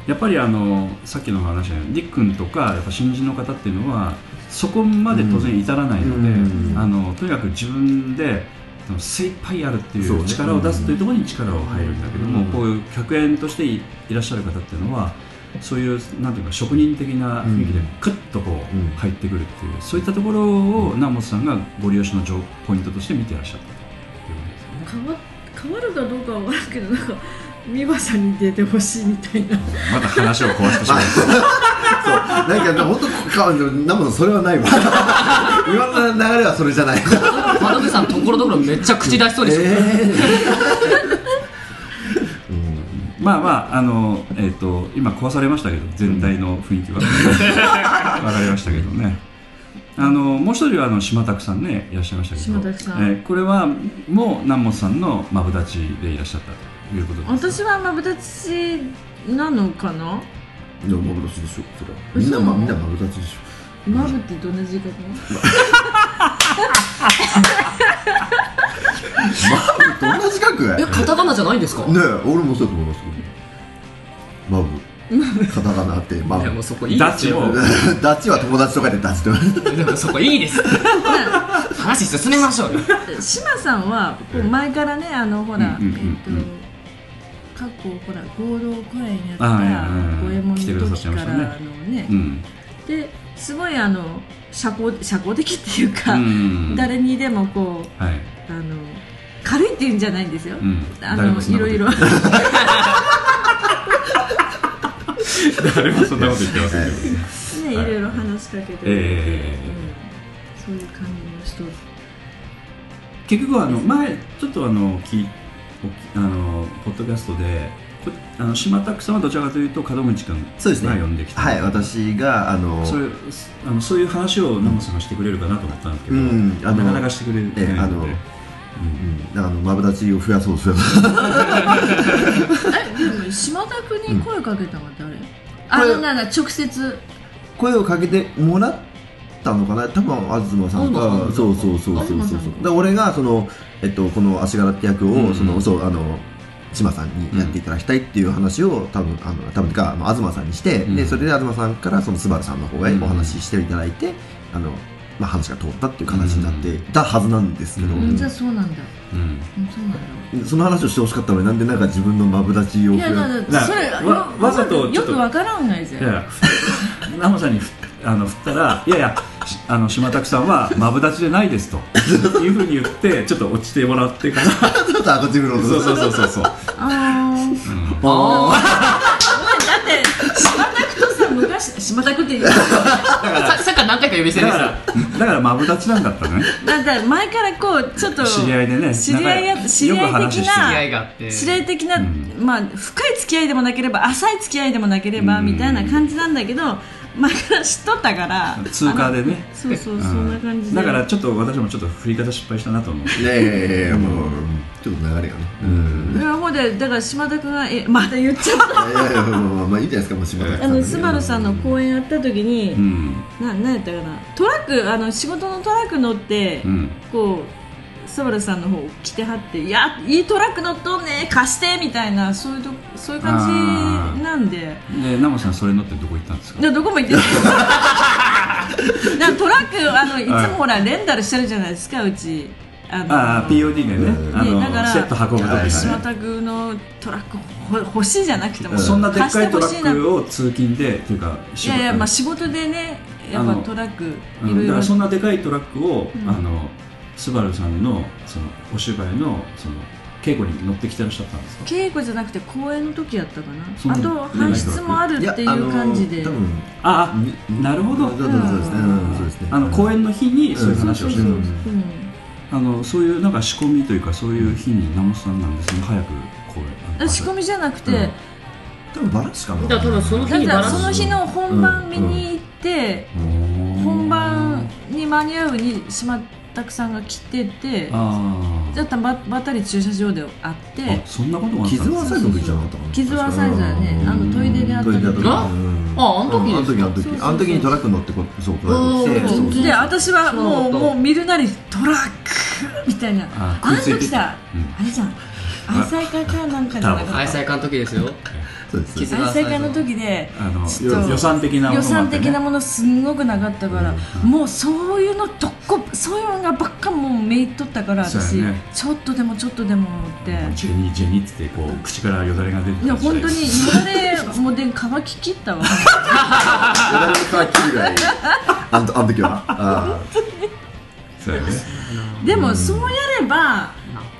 やっぱりあのさっきの話でディックンとかやっぱ新人の方っていうのはそこまで当然至らないので、うん。あのとにかく自分でその精一杯やるっていう力を出すというところに力を入るんだけども、うん。こういう客演としていいらっしゃる方っていうのはそういうなんていうか職人的な雰囲気でうん。クッとこうん。う入ってくるっていう、そういったところを南本さんがご利用しの情ポイントとして見てらっしゃったと。いうことですよね。変わ変わるかどうかは分からんけどなんか美和さんに出てほしいみたいな。また話を壊してしまう。*laughs* なんか本当かなんもそれはないわ。*laughs* 今の流れはそれじゃない。窓口さんところどころめっちゃ口出しそうでしょ、まあまああの、えー、と今壊されましたけど全体の雰囲気は。*laughs* わかりましたけどね。あのもう一人はあの島拓さんねいらっしゃいましたけど。島拓さん。えーこれはもう南本さんのマブダチでいらっしゃったということです私はまぶたちなのかな？いやマブダチでしょそれみんな、嘘ま、みんなマブダチでしょ。マブってどんな字書くの？*laughs* どんな字書くえカタカナじゃないんですか、ねえ俺もそうだと思いますけどマブ。カタカナってマブ。いやもうそこいいですよ。ダ *laughs* ダチは友達とかでダチと。でもそこいいです。話進めましょうよ。島さんはこう前からねあのほら、うんうんうんうん。えっと過去ほら合同公演やった五右衛門の時からてましたね。のねうん。ですごいあの社交社交的っていうか、うん。誰にでもこうはい、あの軽いっていうんじゃないんですよ、うん、あのい。ろいろ。誰もそんなこと言ってませんけどね。ね、い。ろいろ話しかけてえうん、そういう感じの人。結局あの前ちょっとあのきおあのポッドキャストでこあの島拓さんはどちらかというと門口君そうですね。が呼んできた。はい私があのそういうあのそういう話を南本さんがしてくれるかなと思ったんですけど、うんなかなかしてくれてないので、えあのうん、あのマブダチを増やそう増やそう。えでも島田君に声かけたのは誰、*laughs* あこれのなんだ直接。声をかけてもらったのかな？多分東さんか。東さんそうそうそうそうそう東さんで俺がその、えっと、この足柄って役を、うんそのそうあの島さんにやっていただきたいっていう話を多分あの多分かあの東さんにして、うん。でそれで東さんからそのスバルさんの方へうんお話ししていただいて、あのまあ、話が通ったっていう形になっていたはずなんですけど、うん。じゃあそうなんだ。うん。うんそうなんだ。その話をしてほしかったのになんでなんか自分のマブダチをいやだからそれわわざとちょっと。よくわからんないぜ。いやいや。ナモさんにふあの振ったらいやいやしあの島拓さんはマブダチでないですと。いうふうに言ってちょっと落ちてもらってから。*laughs* ちょっとあこっち振ろ。うとそうそうそうそう。そうあー。あお前だって島田区とさ昔島田区って言う。あささっきから何回か呼び捨てです。だからだからマブダチなんだったのね。だって前からこうちょっと知り合いでね知り合いや知り合い的よく話して。な知り合いがあって。知り合い的な、うん。まあ深い付き合いでもなければ浅い付き合いでもなければ、うん。みたいな感じなんだけど前から知っとったから通過でね。そうそう、うんそんな感じで。だからちょっと私もちょっと振り方失敗したなと思ういやいやいやいやもうちょっと流れがね。うん。いやほんでだから島田君がえまだ言っちゃった。いやいやまあまあまあいいじゃないですかもう島田あのスバルさんの公演やった時に、うん。ななんやったかな。トラックあの仕事のトラック乗って、うん。こうスバルさんの方来てはって「いやいいトラック乗っとんね貸して」みたいなそういうとそういう感じなんで。でナモさんそれ乗ってどこ行ったんですか？どこも行ってな *laughs* トラックあのい。つもほらレンタルしてるじゃないですかうち。あのああ POD でね。うんあのねだからセット運ぶ時島ね。田君のトラックほ欲しいじゃなくても、そんなでっかいトラックを通勤でっていうかいやいやまあ仕事でねやっぱトラックうん。だかいろいろらそんなでかいトラックを、うん。あのスバルさんのそのお芝居のその稽古に乗ってきてらっしゃったんですか？稽古じゃなくて公演の時やったかな？なあと搬出もあるっていう感じで。多分ああなるほど。そうそうそうですね。うん。そうですね。あの公演の日にそういう話をしてる、うん。うん。あのそういうなんか仕込みというかそういう日にナモさんなんですね。早く公演あの仕込みじゃなくて、うん。多分バラシかなじゃあ多分その日だからにバラす。その日の本番見に行って、本番に間に合うに島田さんが来ててあじゃあばばったり駐車場で会ってそんなことがあったんです傷はサイズの時じゃなかったかな。傷はサイズだねあのトイレであった時。あった時。あうん。ああの時うんあの時あの時。あの時にトラック乗ってこそうトラック来て。うんそうそうで私はもうもう見るなりトラックみたいな。ああの食いついて時さ、うん。あれじゃん。愛妻会かなんかじゃなかった？愛妻家の時ですよ愛妻会の時であの予算的なもの予算的なものすんごくなかったから、もうそういうのどっこそういうのがばっかもうめいっとったから私、ちょっとでもちょっとでもって。ジェニージェニーってこう口からよだれが出て。本当によだれもうで乾ききったわ。誰も乾きるぐらい。あのあの時は。あそうやね。でもそうやれば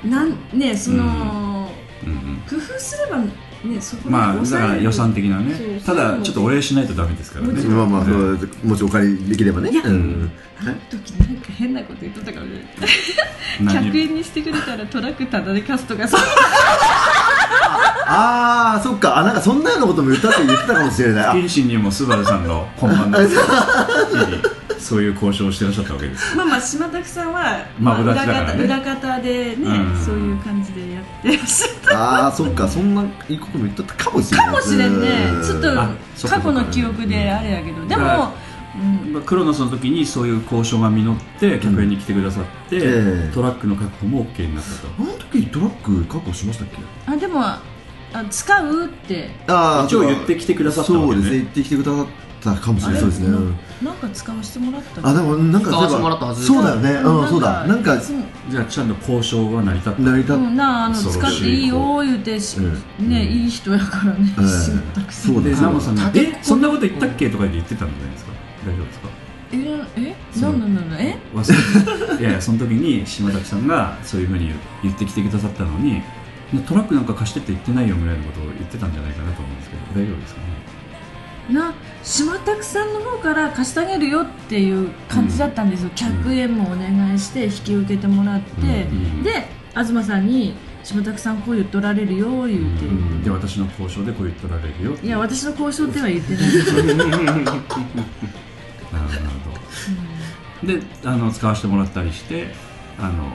なんねその、うんうん。工夫すればねそこでまあだから予算的なね。そうただちょっとお礼しないとダメですからね。あまあまあそうもしお借りできればね。いやうん。あの時なんか変なこと言っとったかもしれない何？100円にしてくれたらトラックタダで貸すとかさああそっか。あなんかそんなようなことも言ったって言ってたかもしれない。あ不謹慎にもスバルさんの本番の *laughs* そういう交渉をしてらっしゃったわけです。まあまあ島田さんは、まあ裏裏方だからね方裏方でね、うん。そういう感じでやってらっしゃった。ああそっかそんないいことも言ったかもしれない。かもしれんね。うん。ちょっと過去の記憶であれやけど、でだからも、うん、まあクロノスの時にそういう交渉が実って客演に来てくださって、ええ。トラックの確保も OK になったと。あの時トラック確保しましたっけ？あでもあ使うって。あー一応言ってきてくださったわけね。そうですね言ってきてくださったかもしれないそうですね。うん。なんか使わせてもらったあでもなんか使わせてもらったはずそうだよね。うんそうだ。なんかじゃあちゃんと交渉は成り立った。成り立っうん、なああの使っていいよ言うてし、うん。ねいい人やからね、うん島田さんそうだでナモさんが「立てえそんなこと言ったっけ?」とか言ってたんじゃないですか？大丈夫ですか？ええそうなんなんなんえ？忘れていやいやその時に島崎さんがそういうふうに言ってきてくださったのにトラックなんか貸してって言ってないよぐらいのことを言ってたんじゃないかなと思うんですけど大丈夫ですかね？な島拓さんの方から貸してあげるよっていう感じだったんですよ、100円もお願いして引き受けてもらって、うん。で東さんに「島拓さんこう言っとられるよ」言うて、で私の交渉でこう言ってられるよいや私の交渉では言ってない。*laughs* なるほど。であの使わせてもらったりしてあの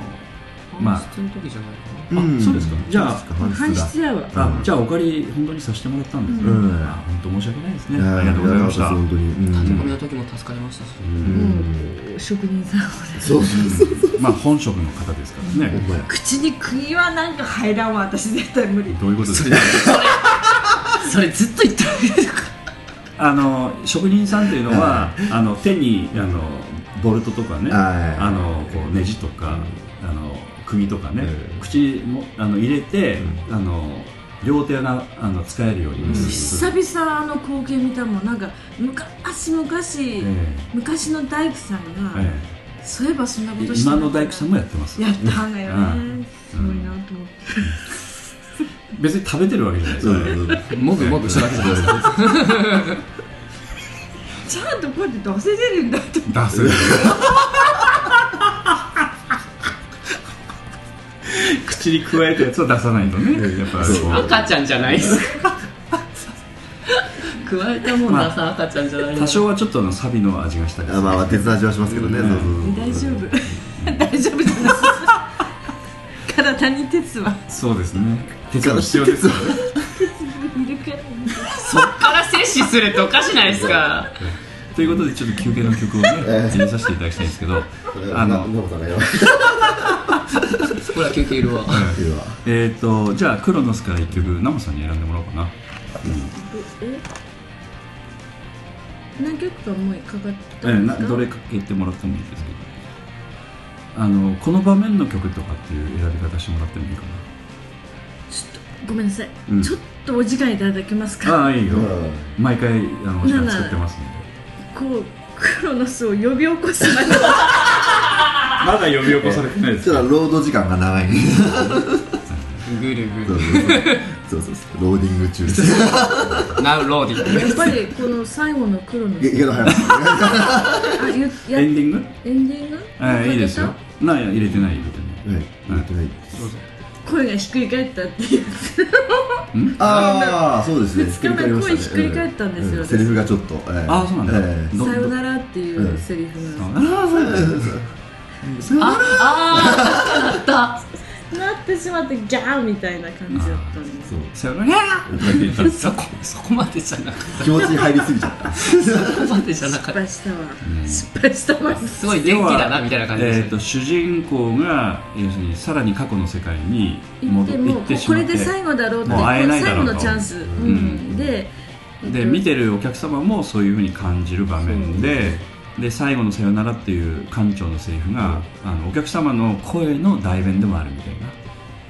まあ。搬出の時じゃないかな。あそうですか。じゃあ搬出やわ。あじゃあお借り本当にさせてもらったんですね、うん。あ本当申し訳ないですね、ありがとうございました。本当に。うん。立て込みの時も助かりましたし。もう職人さんそうそうそう。まあ本職の方ですからね、口に釘はなんか入らんわ私絶対無理。どういうことですか？それずっと言ってる。あの職人さんというのは、あの手にあのボルトとかねはい。あのこうネジとか、釘とかね、うん口にもあの入れて、うあの両手があの使えるようにする、久々あの光景見たもんなんか昔昔、え昔の大工さんが、ええ。そういえばそんなこえとして今の大工さんもやってます。やったんだようん。ね、すごいなと思って、別に食べてるわけじゃないですうよね、ん。もぐもぐしただけじゃないですか *laughs* ちゃんとこうやって出せてるんだって。出せる口に加えたやつは出さないとね。やっぱ赤ちゃんじゃないです。*laughs* か加えたもん出さ赤ちゃんじゃない多少はちょっとあのサビの味がしたり。するあまあまあ鉄の味はしますけどね、大丈夫？*laughs* 大丈夫じゃない。*laughs* 体に鉄は。そうですね。鉄も必要ですそっから摂取するっておかしないですか。ということでちょっと休憩の曲をね入れさせていただきたいんですけどああののノブさんがよこれは休憩いるわ。いるわえっ、とじゃあクロノスから一曲ナモさんに選んでもらおうかな、え何曲かもうかかったえんですかなどれかけてもらってもいいですけど。あのこの場面の曲とかっていう選び方してもらってもいいかちょっとごめんなさい、うん。ちょっとお時間いただけますか？なああいいよ、う毎回あのお時間作ってますんで。こうクロノスを呼び起こすまでまだ呼び起こされてないですちょっと労働時間が長い。ぐるぐる。そうそうそうそう。ローディング中です。Now loading. やっぱりこの最後のクロノスいけど早く。あゆやエンディング？エンディング？あいいですよ。な入れてない入れてない。はい入れてない声がひっくり返ったっていう。ああそうですね。二日目声ひっくり返ったんですようセリフがちょっとええ。あそうなんだ。さよならっていうセリフが。ああそうなんだ *laughs* ああーあっなってしまってギャーみたいな感じだったんですそうさよならそこそこまでじゃなかっ気持ちに入りすぎちゃったそこまでじゃなかっ失敗したわ失敗したわすごい元気だなみたいな感じでえー、と主人公が要するにさらに過去の世界に戻っても行ってしこまってれで最後だろうってもう会えないだろう最後のチャンス、うんんでで見てるお客様もそういうふうに感じる場面でで最後の「さよなら」っていう館長のセリフが、あのお客様の声の代弁でもあるみたいな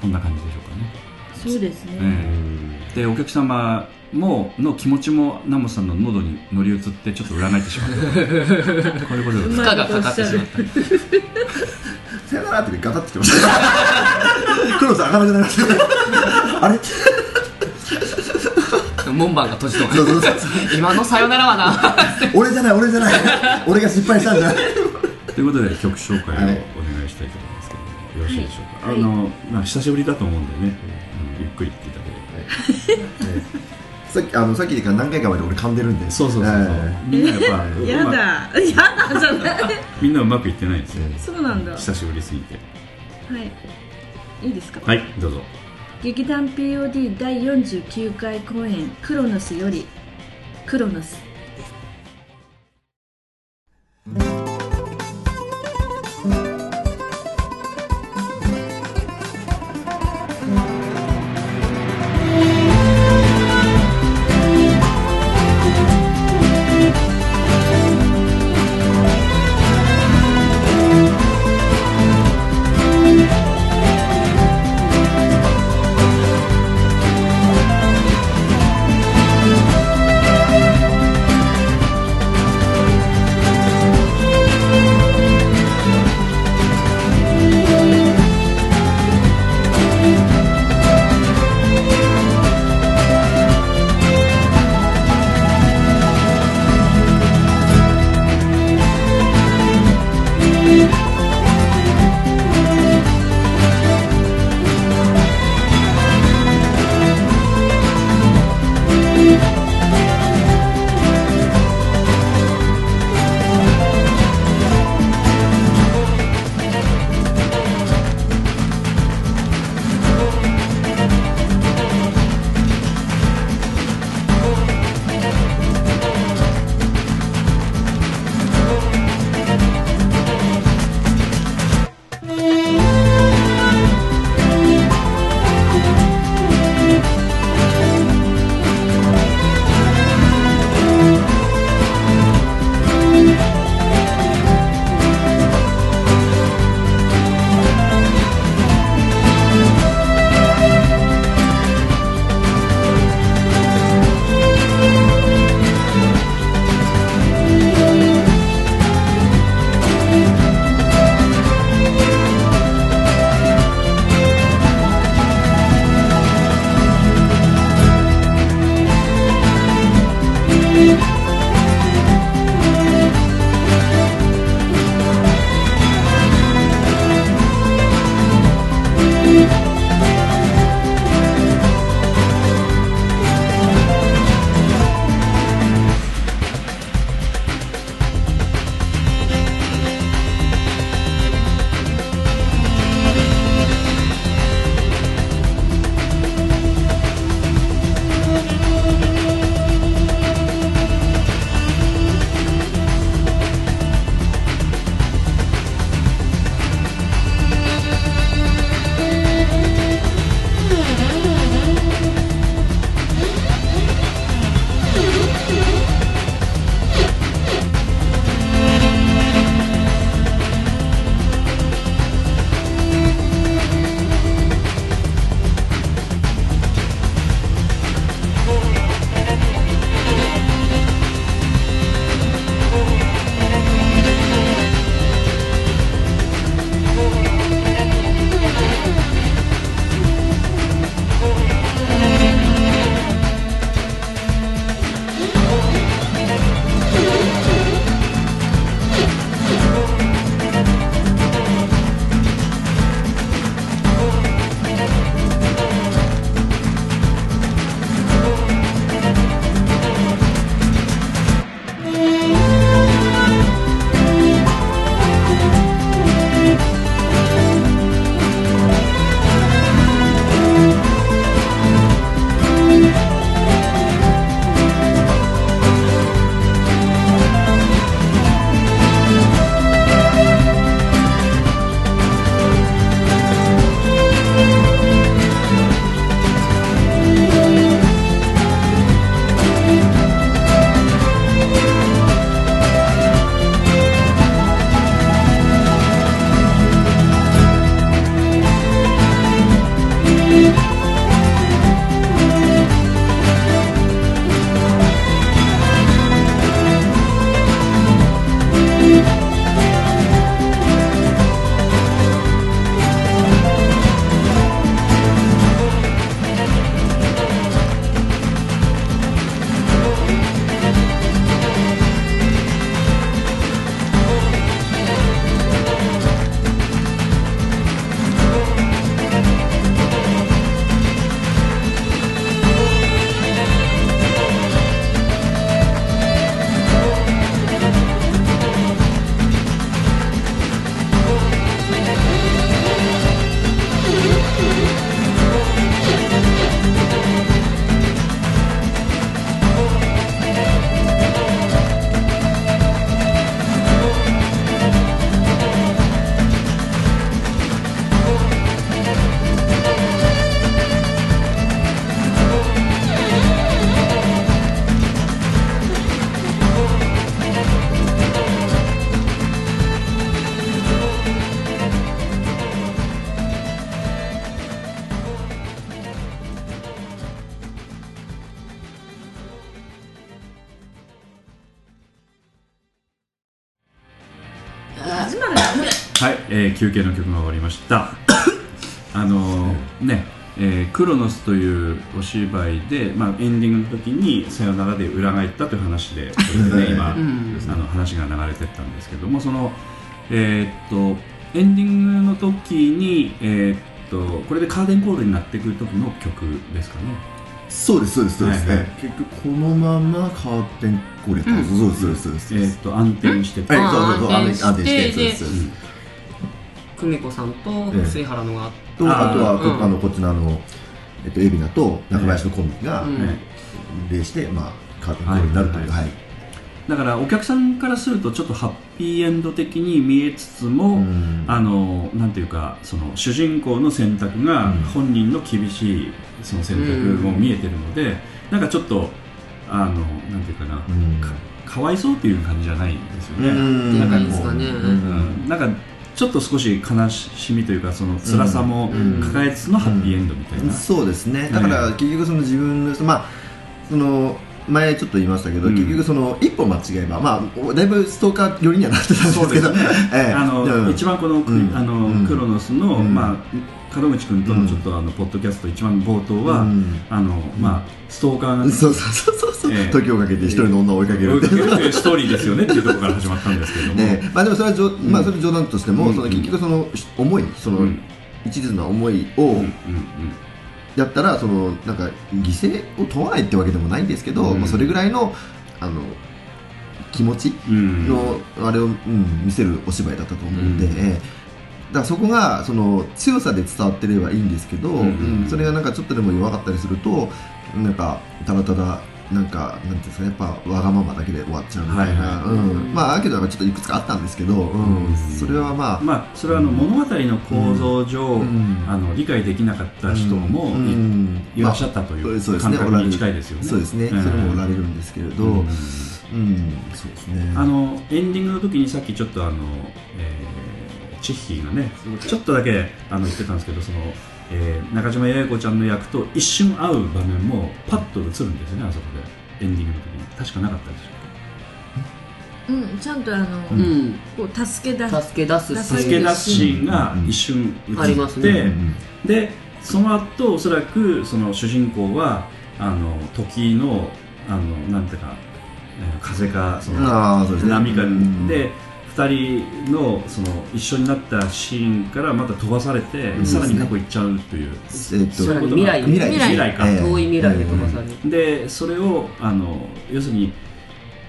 こんな感じでしょうかね。そうですね、ええ。でお客様もの気持ちもナモさんの喉に乗り移ってちょっと裏返ってしまう *laughs* こういうことです。負荷がかかってしまった。*laughs* さよならってガタってきました。黒さん開かなくなりました。*laughs* あれ？門番が閉じとそうそうそう。今のさよならはな。俺じゃない俺じゃない。俺が失敗したんじゃない。ということで曲紹介をおはい。願いしたいと思いますけども、よろしいでしょうか、はい。あのまあ、久しぶりだと思うんでね、うん。ゆっくり言っていただければさっきあのさっきから何回かまで俺噛んでるんで。そうそうそうそう、えみんなやっぱやだ。やだじゃない。みんなうまくいってないですよそうなんだ。は久しぶりすぎて。い。いいですか？はいどうぞ劇団 POD 第49回公演「クロノス」より「クロノス」「はい、えー休憩の曲が終わりました。*coughs* あのーね、えークロノスというお芝居で、まあ、エンディングの時に「さよなら」で裏返ったという話でこれでね今、うん。あの話が流れてったんですけどもそのえーっとエンディングの時にえーっとこれでカーテンコールになってくる時の曲ですかね。そうですそうですそうです、はいはい。結局このままカーテンコールやったそうですそうですそうですえーっと安定して。て、はい、そうそうそう、あ安定安定して、でそうです、そうです。久美子さんとええ末原のがと、あーあとは、こうんあの、こっちのあの、えっと、海老名と中林のコンビが礼して、まあ、カーテンコールになるという、ははい。い。だからお客さんからするとちょっとハッピーエンド的に見えつつも、うん。あのなんていうかその主人公の選択がうん。本人の厳しいその選択も見えてるので、なんかちょっとあのなんていうかな、うん。かかわいそうっていう感じじゃないですよね、うん。なんかこうん。なんかちょっと少し悲しみというかその辛さもうん。抱えつつのハッピーエンドみたいな、そうですね。だから、結局その自分の、まあ、その、前ちょっと言いましたけど、うん。結局その一歩間違えば、まあ、だいぶストーカー寄りにはなってたんですけど、*laughs* ええ。あの、うん一番この,、うん。あのうん。クロノスの、うん。まあ門口君とのちょっとあのポッドキャスト一番冒頭は、うん。あのまあストーカーがねそうそうそうそう、ええ。時をかけて一人の女を追いかけるっていう。ストーリーですよねっていうところから始まったんですけれども、ね *laughs* まあ、でもそれはじょ、まあ、それ冗談としても、うん。その結局その思いその、うん。一途な思いをうん。うんやったらそのなんか犠牲を問わないってわけでもないんですけど、うん。まあ、それぐらいのあの気持ちの、あれを、うん、見せるお芝居だったと思うんで、うん。ええだからそこがその強さで伝わってればいいんですけど、うん。うんそれがなんかちょっとでも弱かったりするとなんかただただなんかなんていうんですかねやっぱわがままだけで終わっちゃうみたいな、はいはい。うん。まあだけどちょっといくつかあったんですけど、うん。うん。それはまあ、まあそれはあの物語の構造上、うん。あの理解できなかった人もい,、らっしゃったという感覚に近いですよね。そうですね、うん。それもおられるんですけれど、ううん。んそうですね。あのエンディングの時にさっきちょっとあの、えーチッヒーがねちょっとだけあの言ってたんですけどその、えー中島八重子ちゃんの役と一瞬会う場面もパッと映るんですよねあそこで。エンディングの時に。確かなかったでしうんちゃんとあの、うん。こう助け出す。助け出すょ助助け出すシーンが一瞬映って、ありますね。うんでその後おそらくその主人公はあの時のあのなんていうか、えー風かその波かうん。で2人のその一緒になったシーンからまた飛ばされて、うん。さらに過去行っちゃうという、えっとそういうことが未来未来未来かええ遠い未来で飛ばされるでそれをあの要するに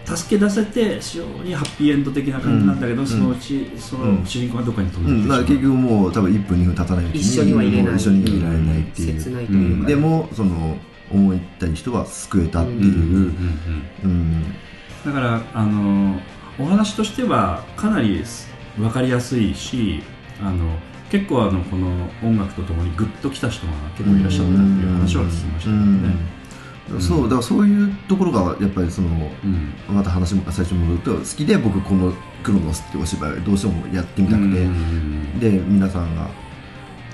助け出せて非常にハッピーエンド的な感じなんだけど、うん。そのうちそうん。の主人公がどっかに飛うん。ん、でまう、結局もう多分1分2分経たないうちに一緒にはいれないもう一緒にいられないっていう、切ないというか。でもその思いたい人は救えたっていう、うん。うん。うん。だからあのお話としてはかなり分かりやすいしあの結構あのこの音楽とともにグッときた人が結構いらっしゃったっていう話は聞きましたね。うん。そうだからそういうところがやっぱりそのうん。また話も最初に戻ると好きで僕この「クロノス」ってお芝居をどうしてもやってみたくて、うん。で皆さんが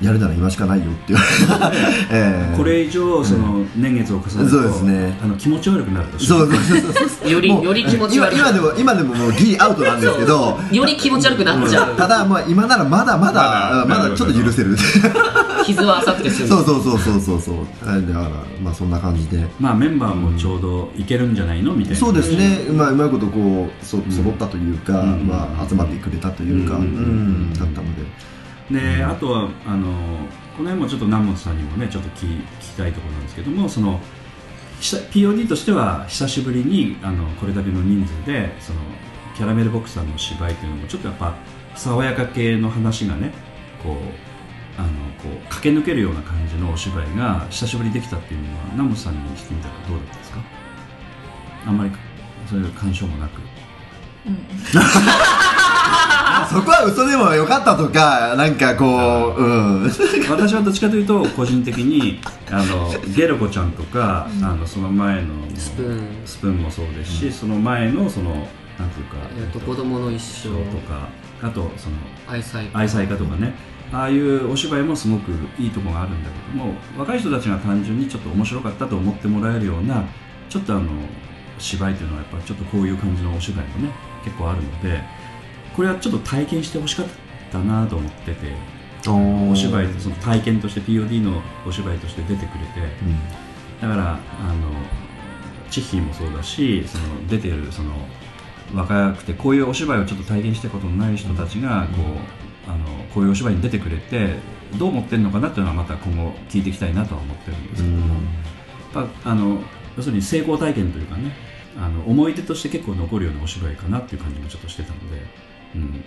やるなら今しかないよって言われて、*laughs* ええ。これ以上その年月を重ねると、そうですね。あの気持ち悪くなると。そうそう。そうそうよりより気持ち悪い今今でも今でももうギリアウトなんですけどより気持ち悪くなっちゃう。ただまあ今ならまだまだまだまだちょっと許せる。*laughs* 傷は浅くて済むそうそうそうそうそうそう。だからまあそんな感じで。まあメンバーもちょうどいけるんじゃないの？みたいな。そうですね、まあ、うまいことこうそ揃ったというか、うん。まあ、集まってくれたというか、ううん。ん。だったので、であとはあのこの辺もちょっと南本さんにもねちょっと聞聞きたいところなんですけどもその久 POD としては久しぶりにあのこれだけの人数でそのキャラメルボックスさんの芝居というのもちょっとやっぱ爽やか系の話がねこうあのこう駆け抜けるような感じのお芝居が久しぶりにできたっていうのは南本さんにしてみたらどうだったですか？あんまりそういう干渉もなく *laughs* そこは嘘でもよかったとかなんかこううん。私はどっちかというと個人的にあのゲロコちゃんとか、あのその前のスプーン。スプーンもそうですし、その前のそのなんていうか、えっと子供の一生。とかあとその愛妻愛妻家とかね。ああいうお芝居もすごくいいところがあるんだけども若い人たちが単純にちょっと面白かったと思ってもらえるようなちょっとあの芝居というのはやっぱりちょっとこういう感じのお芝居もね結構あるのでこれはちょっと体験してほしかったなと思ってておお芝居その体験として POD のお芝居として出てくれてだからあのチッヒーもそうだしその出てるその若くてこういうお芝居をちょっと体験したことのない人たちがこうあのこういうお芝居に出てくれてどう思ってるのかなっていうのはまた今後聞いていきたいなとは思ってるんですけど。も、やっぱあの要するに成功体験というかねあの思い出として結構残るようなお芝居かなっていう感じもちょっとしてたので、うん、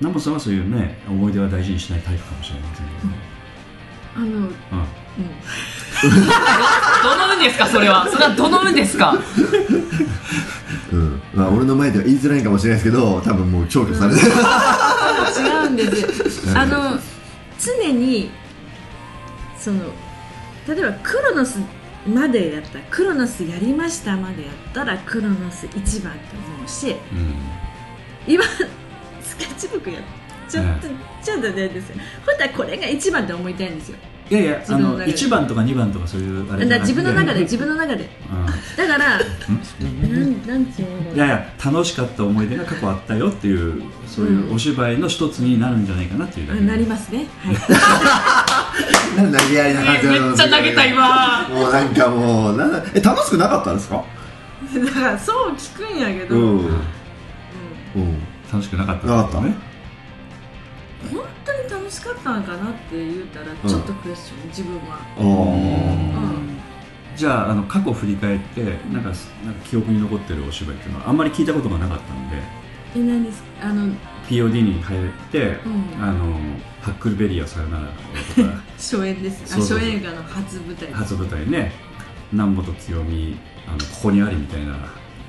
南本さんはそういうね思い出は大事にしないタイプかもしれませんけど。ね、あの、うん、うん。*laughs* どの運ですかそれは？それはどの運ですか？うん。まあ、俺の前では言いづらいかもしれないですけど多分もう消去されてる。違うんですよ。あの常にその例えばクロノスまでやったらクロノスやりましたまでやったらクロノス一番と思うしうん今スケッチブックやっちゃって、ちゃったんですよ。本当はこれが一番って思いたいんですよ。いやいやあの自分の中で。1番とか2番とかそういうあれだから自分の中でで、自分の中で。うだからなんなんていうのん、いやいや楽しかった思い出が過去あったよっていうそういうお芝居の一つになるんじゃないかなっていうだけ。あなりますね。はい。投げやりな感じめっちゃ投げた今。もうなんかもうなんだえ楽しくなかったんですか？*laughs* だからそう聞くんやけど、うんうんうん楽しくなかったなかった？ね。本当に楽しかったのかなって言ったらちょっとクエスチョン、自分は、あー。うん、じゃああの過去を振り返ってなんかなんか記憶に残ってるお芝居っていうのはあんまり聞いたことがなかったんで。え何ですか？あの POD に入って、うん。あのハックルベリーをさよならとか。*laughs* 初演です。あそうそう初演映画の初舞台。初舞台ね。南本清美あのここにありみたいな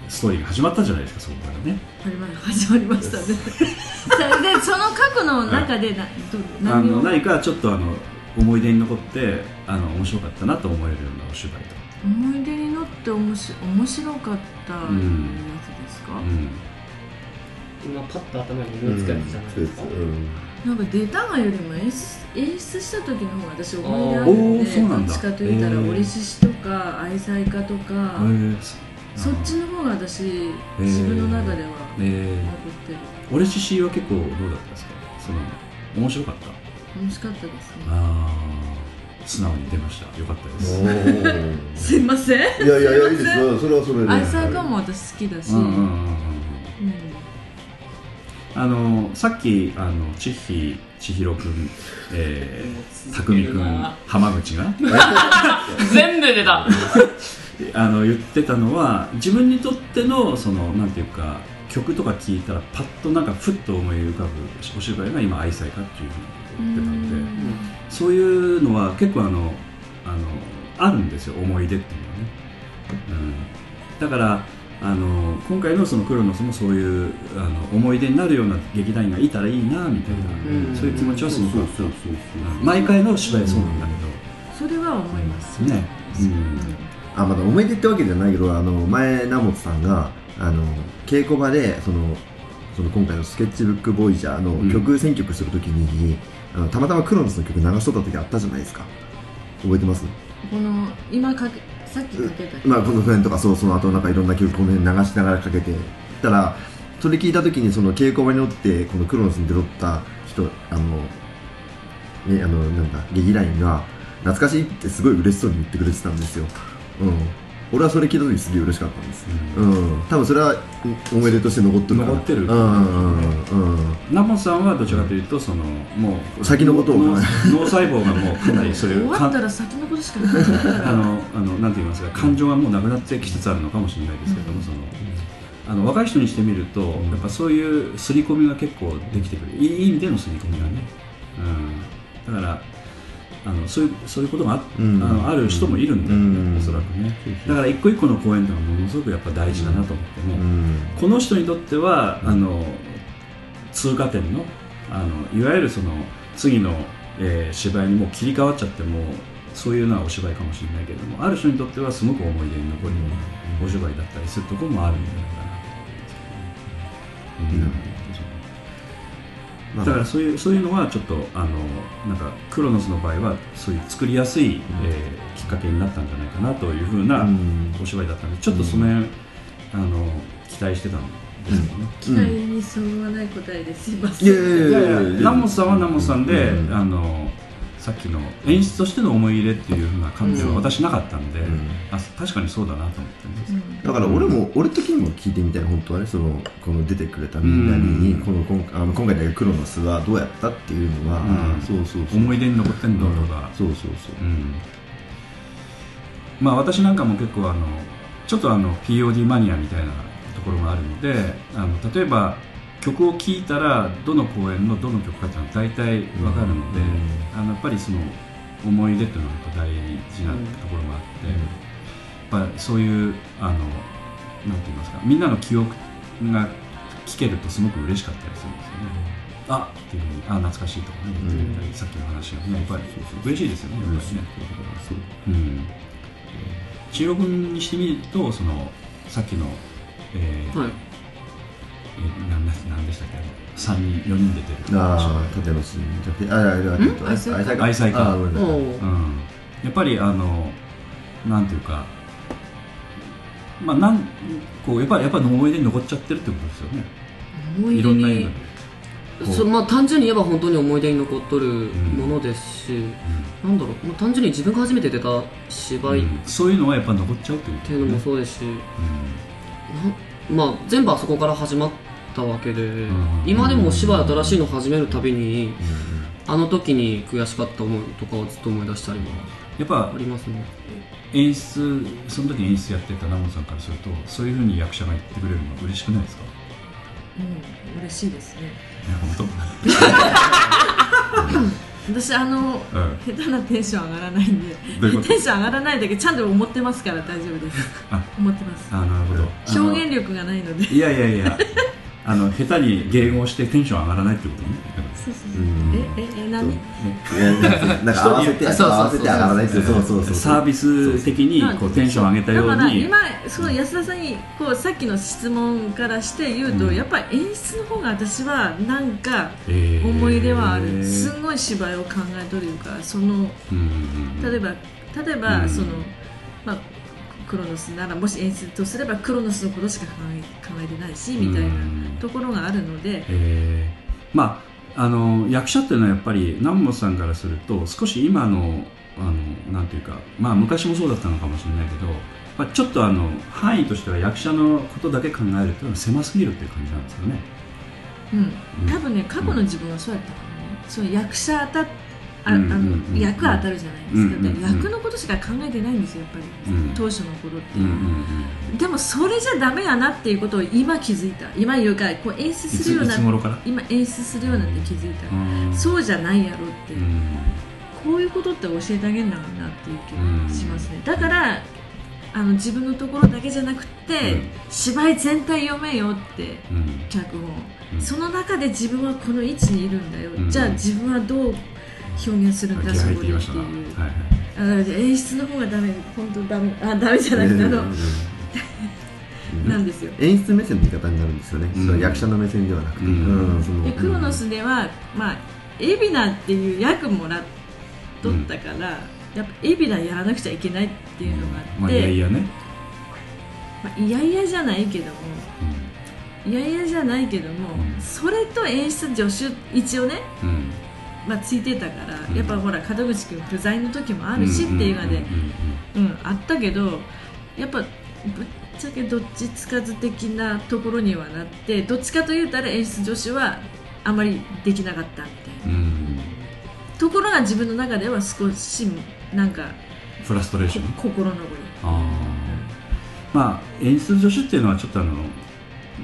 ストーリーが始まったじゃないですかそこからね。始まり始まりましたね。*laughs* でその過去の中でなどあ何を？の何かちょっとあの思い出に残ってあの面白かったなと思えるようなお芝居と。か、思い出に乗っておもし面白かったやつですか、うん。今パッと頭に思いつくやつじゃないですか、なんか出たがよりも演出演出した時の方が私思い出あるおんでーそうなんだ。どっちかと言ったらへー。折り獅子とか愛妻家とか、えーそっちの方が私自分の中ではえー。残ってる、俺獅子は結構どうだったですか？その面白かった？面白かったですね。ああ素直に出ました。よかったです。*laughs* すいません。いやいやいやいいですよ。それはそれで。愛妻家も私好きだし、うんうんうんうんうん。うん。あのさっきあの千尋千尋くん、えー、匠くん浜口が？*laughs* 全部出たあの言ってたのは自分にとってのそのなんていうか曲とか聴いたらパッとなんかふっと思い浮かぶお芝居が今愛妻家っていうふうに言ってたのでそういうのは結構あのあのあるんですよ思い出っていうのはね、うん、だからあの今回のそのクロノスもそういうあの思い出になるような劇団員がいたらいいなみたいな、うん。そういう気持ちはすごくそうそうそううん毎回の芝居そうなんだけそれは思います、どね、うんあまだ思い出ってわけじゃないけどあの前名本さんがあの稽古場でそのその今回の「スケッチブックボイジャー」うん。の曲選曲するときに、あのたまたまクロノスの曲流しとった時あったじゃないですか。覚えてます？この今かけさっきかけたまあこの辺とかそうその後なんかいろんな曲この辺流しながらかけて。たらそれ聞いた時にその稽古場におってこのクロノスに出とった人あのねあのなんだ劇団員が懐かしいってすごい嬉しそうに言ってくれてたんですようん。俺はそれ聞いた時すげえ嬉しかったんですうん、多分それはうん思い出として残ってる。残ってる。うんうんうんうん。南本さんはどちらかというとそのもう先のことを脳脳細胞がもうかなりそれ終をわったら先のことしかなかったからあのあのなんて言いますか感情がもうなくなってきつつあるのかもしれないですけども、そのあの若い人にしてみると、やっぱそういう刷り込みが結構できてくる。いい意味での刷り込みがね、うん、だからあのそういうそういうことがあ,、うん。あのある人もいるんだよね、うん。おそらくね。だから一個一個の公演というのはものすごくやっぱ大事だなと思っても、うん。この人にとってはあの通過点のあのいわゆるその次の、えー芝居にもう切り替わっちゃってもそういうのはお芝居かもしれないけれどもある人にとってはすごく思い出に残るお芝居だったりするところもあるんじゃないかなと思うん。ですけど、まあだからそういうそういうのはちょっとあのなんかクロノスの場合はそういう作りやすい、えーきっかけになったんじゃないかなというふうなうん。お芝居だったのでちょっとその辺、あの期待してたんですもん。ね、期待にそぐわない答えです。いませんいやいやいや。いやいや南本さんは南本さんで、うん。あのさっきの演出としての思い入れっていうふうな観点は私なかったんで、ん。あ確かにそうだなと思ってね、うん。だから俺も俺的にも聞いてみたい本当はねそのこの出てくれたみんなに、うん。この今あの今回のクロノスはどうやったっていうのは、思い出に残ってんのとか、そうそうそう。うん。まあ私なんかも結構あのちょっとあの POD マニアみたいなところもあるのであの例えば曲を聴いたらどの公演のどの曲かっていうのは大体わかるので、うん。あのやっぱりその思い出っていうのはやっぱ大事なところもあって、やっぱそういうあのなんて言いますかみんなの記憶が聞けるとすごく嬉しかったりするんですよね。あ。っていうふうにあ懐かしいとかね言ってくれたり、さっきの話がねやっぱり嬉しいですよねやっぱりね。そううん。千代君にしてみるとそのさっきの、えーはいえなんだなんでしたっけ？あの3人4人出てるああ縦のシーンじゃなくて。ああれだけど愛妻家？う。うん、やっぱりあのなんていうかまあなんこうやっぱりやっぱり思い出に残っちゃってるってことですよね。い思い出に。ろんな意味で、そまあ、単純に言えば本当に思い出に残っとるものですし、なんだろう。もう単純に自分が初めて出た芝居っうん。そういうのはやっぱ残っちゃうってことていうのもそうですし、なまあ、全部あそこから始まったわけで、ん。今でもお芝居新しいの始めるたびに、あの時に悔しかった思いとかをずっと思い出したりはやっぱありますね。演出その時に演出やってた南本さんからするとそういうふうに役者が言ってくれるのは嬉しくないですか？うん嬉しいですね。いや本 *laughs* 私あの、うん。下手なテンション上がらないんでテンション上がらないだけちゃんと思ってますから大丈夫です。あ思ってます。当あなるほど。表現力がないので。いやいやいやあの下手に迎合してテンション上がらないってことね。そうそうえええ何なんか合わせてそうそうそう合わせて上がらないってそうそうそうサービス的にこうテンション上げたように。だから今その安田さんにこうさっきの質問からして言うと、うん。やっぱり演出の方が私はなんかえー。思い出はある、すんごい芝居を考えとるいうかその例えば例えば、うん。そのまあクロノスならもし演出とすればクロノスのことしか考えてないしみたいなうん。ところがあるので、えー。まああの役者っていうのはやっぱり南本さんからすると少し今のあのなんていうかまあ昔もそうだったのかもしれないけど、まあ、ちょっとあの範囲としては役者のことだけ考えるというのは狭すぎるっていう感じなんですよね。うん、多分ね過去の自分はそうやったかもね、その役者当たっあ、うんあの役当たるじゃないですか、役のことしか考えてないんですよやっぱり、うん。当初の頃って。うんいううのは、ん。でもそれじゃダメやなっていうことを今気づいた。今言うかこう演出するような今演出するようになって気づいた、うん。そうじゃないやろって、うん。こういうことって教えてあげるんだろうなっていう気がしますね、だからあの自分のところだけじゃなくて、うん。芝居全体読めよってうん。脚本、うん。その中で自分はこの位置にいるんだよ、うん。じゃあ自分はどう表現するんだ気そこでっ合入ってきましてたいう。な、はいはいあ演出の方がダメ。本当ダメ。あダメじゃなくてあの、なんですよ。演出目線の言い方になるんですよね、うん。その役者の目線ではなくて、うん。うんその。でクロノスでは、まあ、海老名っていう役もらっとったから、やっぱ海老名やらなくちゃいけないっていうのがあって、まあいやいやね、まあいやいやじゃないけどもいやいやじゃないけども、うん。それと演出助手一応ね、まあ、ついてたから、うん。やっぱほら門口君不在の時もあるしっていうので、うんうんあったけどやっぱぶっちゃけどっちつかず的なところにはなってどっちかというたら演出助手はあまりできなかったみたいな。ところが自分の中では少しなんかフラストレーション？心残り。まあ演出助手っていうのはちょっとあの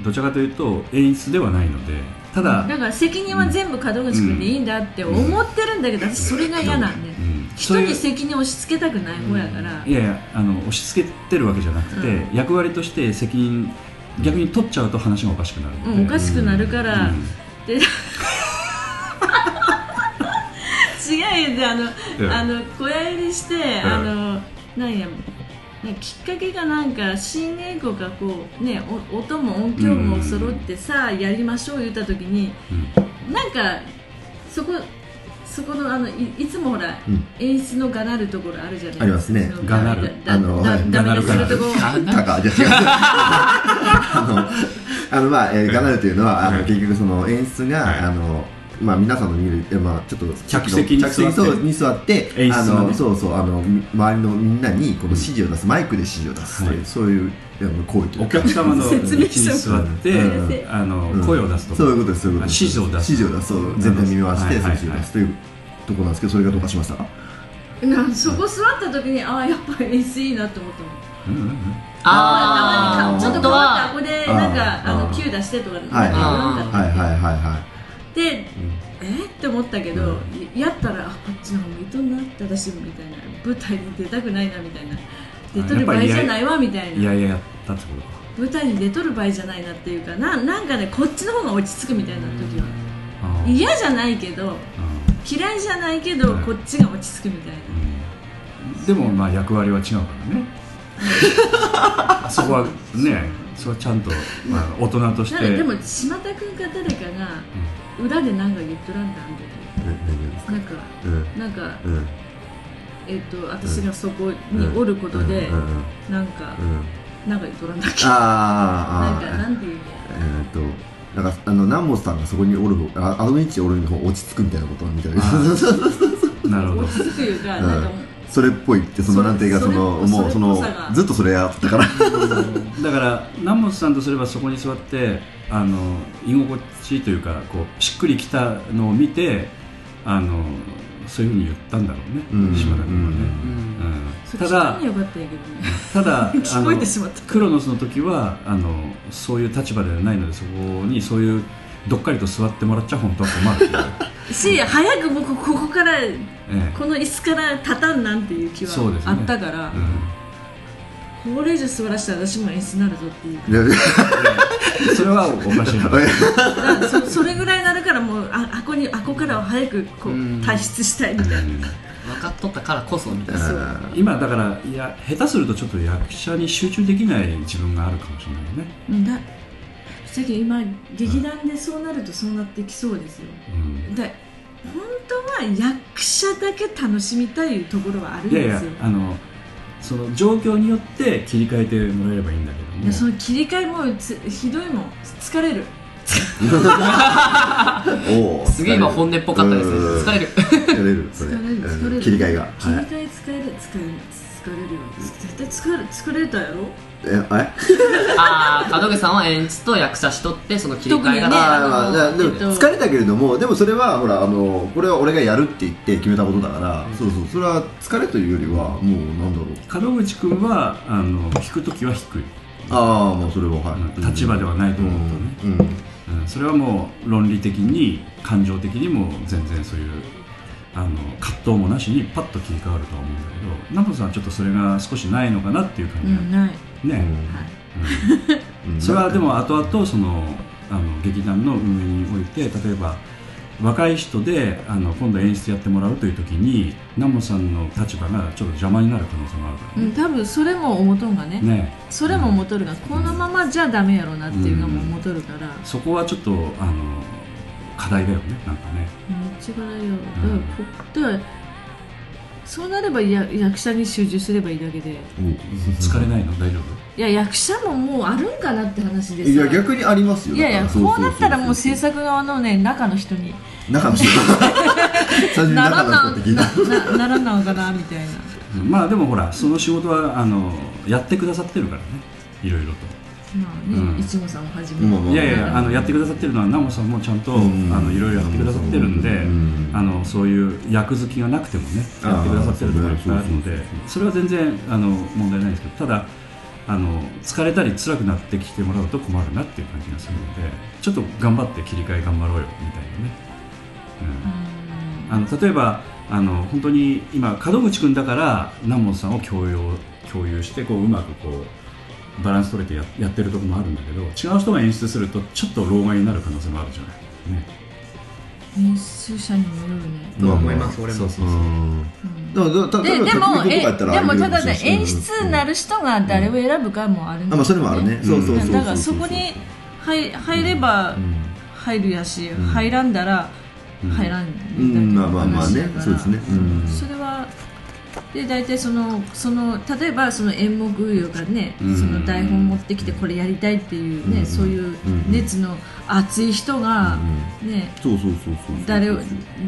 どちらかというと演出ではないのでただ、だから責任は全部門口君でいいんだって思ってるんだけど、私それが嫌なんで、うん。人に責任を押し付けたくない方やから、いやいやあの押し付けてるわけじゃなくて、う役割として責任逆に取っちゃうと話がおかしくなるう。ん、おかしくなるから、うん。で *laughs* 違うよ。であの、うん。あの小屋入りして、あのなんやなんかきっかけがなんか新英語がこうねお音も音響も揃ってさあやりましょう言った時になんかそこそこのあのいいつもほら、うん。演出のがなるところあるじゃないありますね。がなる。だあのはいだダメにす。るところ *laughs* あのあのまあ、えー、ガナルというのは、あのはい。結局その演出が、はい。あのまあ皆さんの見るえまあちょっと客席に座って。客席に座ってあのそうそうあのみ周りのみんなにこの指示を出す、マイクで指示を出すという、はい。そういうあの行為おか客様の説明に座って、うん。あのうん。声を出すとそういうことですそういうことです。指示を出す。指示を出す。そう全体耳回して、指示を出すというところなんですけどそれがどうかしました？かなそこ座った時にああやっぱり演出いいなって思ったもんうんうんうん。あー。たまにかちょっと変わったここでなんかあの Q 出してとかなんかはい言わんかった。はいはいはいはで、え？ーって思ったけど、やったらあこっちの方向いとんなって私もみたいな。舞台に出たくないなみたいな。出とる場合じゃないわみたいな。いやいややったってことか舞台に出とる場合じゃないなっていうかななんかねこっちの方が落ち着くみたいな時は嫌じゃないけどうん嫌いじゃないけど、うんこっちが落ち着くみたいな、うんでもまあ役割は違うからねそこはねそこはちゃんと、まあ、大人としてでも島田君か誰かが裏で何か言っとらんかあん時いなんかうん。なんか、うん。えっと私がそこにおることで、なんか、うん。なんか言っとらんだっけ？なんかなんていうのえーっとなんかあの南本さんがそこにおる方ああの位置におる方が落ち着くみたいなことみたいな。なるほど。落ち着くいうか、うんなんかそれっぽいってそのなんていうかそそのもうそのずっとそれやったから。だから南本さんとすればそこに座ってあの居心地というかこうしっくりきたのを見てあのそういうふうに言ったんだろうね、うん島田君はね、うん。ただただ *laughs* あ聞こえのてしまった。クロノスの時はあのそういう立場ではないのでそこにそういうどっかりと座ってもらっちゃ本当は困るっていう、し早くもうこここからええ。この椅子から立たんなんていう気はあったから、うこれ以上座らせたら私も演出になるぞっていう。いやいや。ん、それはおかしい話だからそそれぐらいになるからもうああこにあこからは早くこううん。退出したいみたいな、うん。分かっとったからこそみたいな。今だからいや下手するとちょっと役者に集中できない自分があるかもしれないよね、うんださっき今劇団でそうなるとそうなってきそうですよ。うん。で本当は役者だけ楽しみたいところはあるんいやいやですよあのその状況によって切り替えてもらえればいいんだけども。でその切り替えもつひどいもん。疲れる。*laughs* *laughs* すげえ今本音っぽかったですね。うん疲れる。疲れるそれ。疲れる疲れる。うん切り替えが。はい。切り替え疲れる疲れる。疲れるよ。絶対疲れ疲れたやろえあれ？*laughs* ああ門口さんは演出と役者しとってその切り替えがあーまあでもえっと疲れたけれどもでもそれはほらあのこれは俺がやるって言って決めたことだからそうそうそれは疲れというよりはもうなんだろう。門口君はあの弾く時は低い、ああもうそれははい。うん立場ではないと思うとね。うんうん。うん、それはもう論理的に感情的にも全然そういうあの葛藤もなしにパッと切り替わるとは思うんだけど南本さんはちょっとそれが少しないのかなっていう感じが、うんないね、はい。うん。うん。*laughs* それはでも後々そのあの劇団の運営において例えば若い人であの今度演出やってもらうという時に南本さんの立場がちょっと邪魔になる可能性もあるからね。うん、多分それも思とんがね。ね。それも思とるが、このままじゃダメやろうなっていうのも思とるから、そこはちょっとあの課題だよねなんかね。めっちゃ辛いよ。だからこだからそうなればや役者に集中すればいいだけで。疲れないの？大丈夫？いや役者ももうあるんかなって話です。いや逆にありますよ。いやいやこうなったらもう制作側のね中の人に。そ中の人 *laughs* なら中なななならんのかなみたいな。まあでもほらその仕事はあのやってくださってるからね。いろいろとまあいちごさんをはじめ、いやいやあのやってくださってるのは南本さんもちゃんと、うん。あのいろいろやってくださってるんで、うん。あのそういう役付きがなくてもねやってくださってるところがいっぱいあるのでそれは全然あの問題ないですけどただあの疲れたり辛くなってきてもらうと困るなっていう感じがするのでちょっと頑張って切り替え頑張ろうよみたいなね、うん、あの例えばあの本当に今門口君だから南本さんを共有共有してこううまくこうバランス取れてややってるところもあるんだけど違う人が演出するとちょっと老害になる可能性もあるじゃない、ね、演出者にもよるね、と思います俺も。そうそうそう。うん。うん。だからたでもえでもただね演出になる人が誰を選ぶかもあるんだよあまあそれもあるね。そうそうだからそこに入入ればうん入るやし、ん。入らんだらうん入らんだけうん。まあまあまあね。そうですね。うん。それはで大体そのその例えばその演目がね、うん。その台本持ってきてこれやりたいっていうね、うん。そういう熱の熱い人が、ねそうそうそうそう。誰を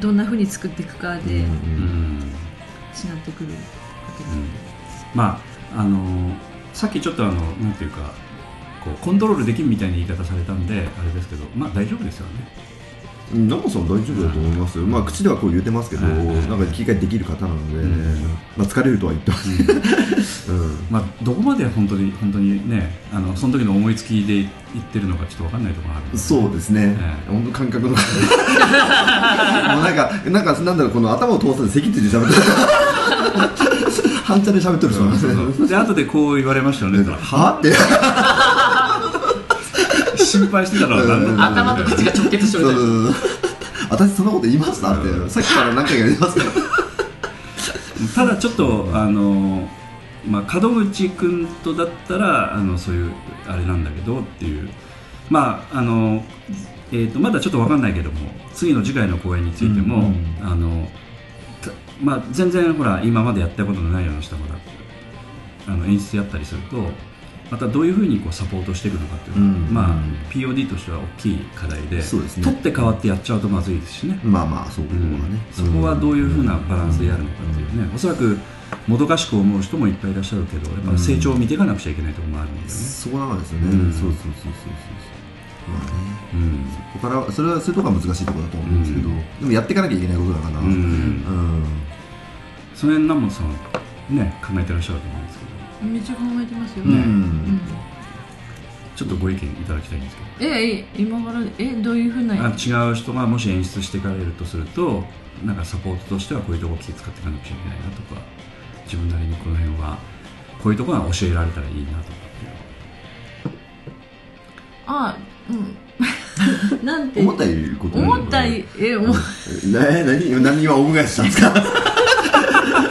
どんな風に作っていくかで違うん。うんってくるわけです、まああのさっきちょっとあのなんていうかこうコントロールできるみたいな言い方されたんであれですけどまあ大丈夫ですよねナモさん大丈夫だと思いますよ、まあ、口ではこう言ってますけど、はいなんか切り替えできる方なので、ん。まあ、疲れるとは言ってます、うん。*laughs* まあどこまで本当に本当にねあのその時の思いつきで言ってるのかちょっとわかんないところがあるそうですね、ええ。本当感覚の。*laughs* もうなんかなんかなんだろうこの頭を通さず席ついて喋ってる。*laughs* 半チャで喋ってる人なんですね。そうそう。で後でこう言われましたよね。は？って心配してたのは頭と口が直結してそうるそうそう。私そんなこと言いましたって、うんさっきから何回か言いますからただちょっとあの、まあ、門口君とだったらあのそういうあれなんだけどっていう。まああの、えー、とまだちょっと分かんないけども次の次回の公演についても、うんうんあのたまあ、全然ほら今までやったことのないような人があの演出やったりするとまたどういうふうにこうサポートしていくのかっていうのは、うん。まあ、POD としては大きい課題でそうですね。取って変わってやっちゃうとまずいですしね。まあまあそことはね、そこはどういうふうなバランスでやるのかっていうね、おそらくもどかしく思う人もいっぱいいらっしゃるけどやっぱ成長を見ていかなくちゃいけないところもあるんだよね、そこなんですよね、うん。そうそうそうそうそう。まあね。うん。ここからそれはそういうところが難しいところだと思うんですけど、うん。でもやっていかなきゃいけないことだから、ううん。んその辺南本さんはね考えてらっしゃると思う？めっちゃ考えてますよ、うん。うん。ちょっとご意見いただきたいんですけど。ええ今からえどういうふうなあ違う人がもし演出していかれるとするとなんかサポートとしてはこういうとこ気使っていかなくちゃいけないなとか自分なりにこの辺はこういうところが教えられたらいいなとかっていう。あうん。*laughs* なんて。思ったいうこと思ったいえ思な何何今オウム返ししたんですか？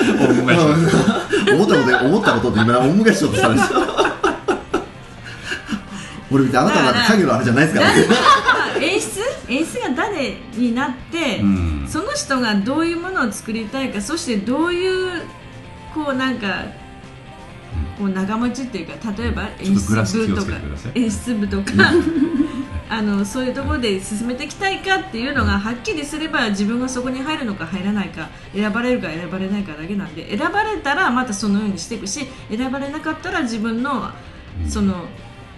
大昔思ったこと思ったことって今オウム返ししようとしたんですよ俺見てあなたなんか影のあれじゃないですからね演出演出が誰になって、うんその人がどういうものを作りたいかそしてどういうこうなんかこう長持ちっていうか例えば演出部とか演出部とかあのそういうところで進めていきたいかっていうのがはっきりすれば自分がそこに入るのか入らないか選ばれるか選ばれないかだけなんで選ばれたらまたそのようにしていくし選ばれなかったら自分のその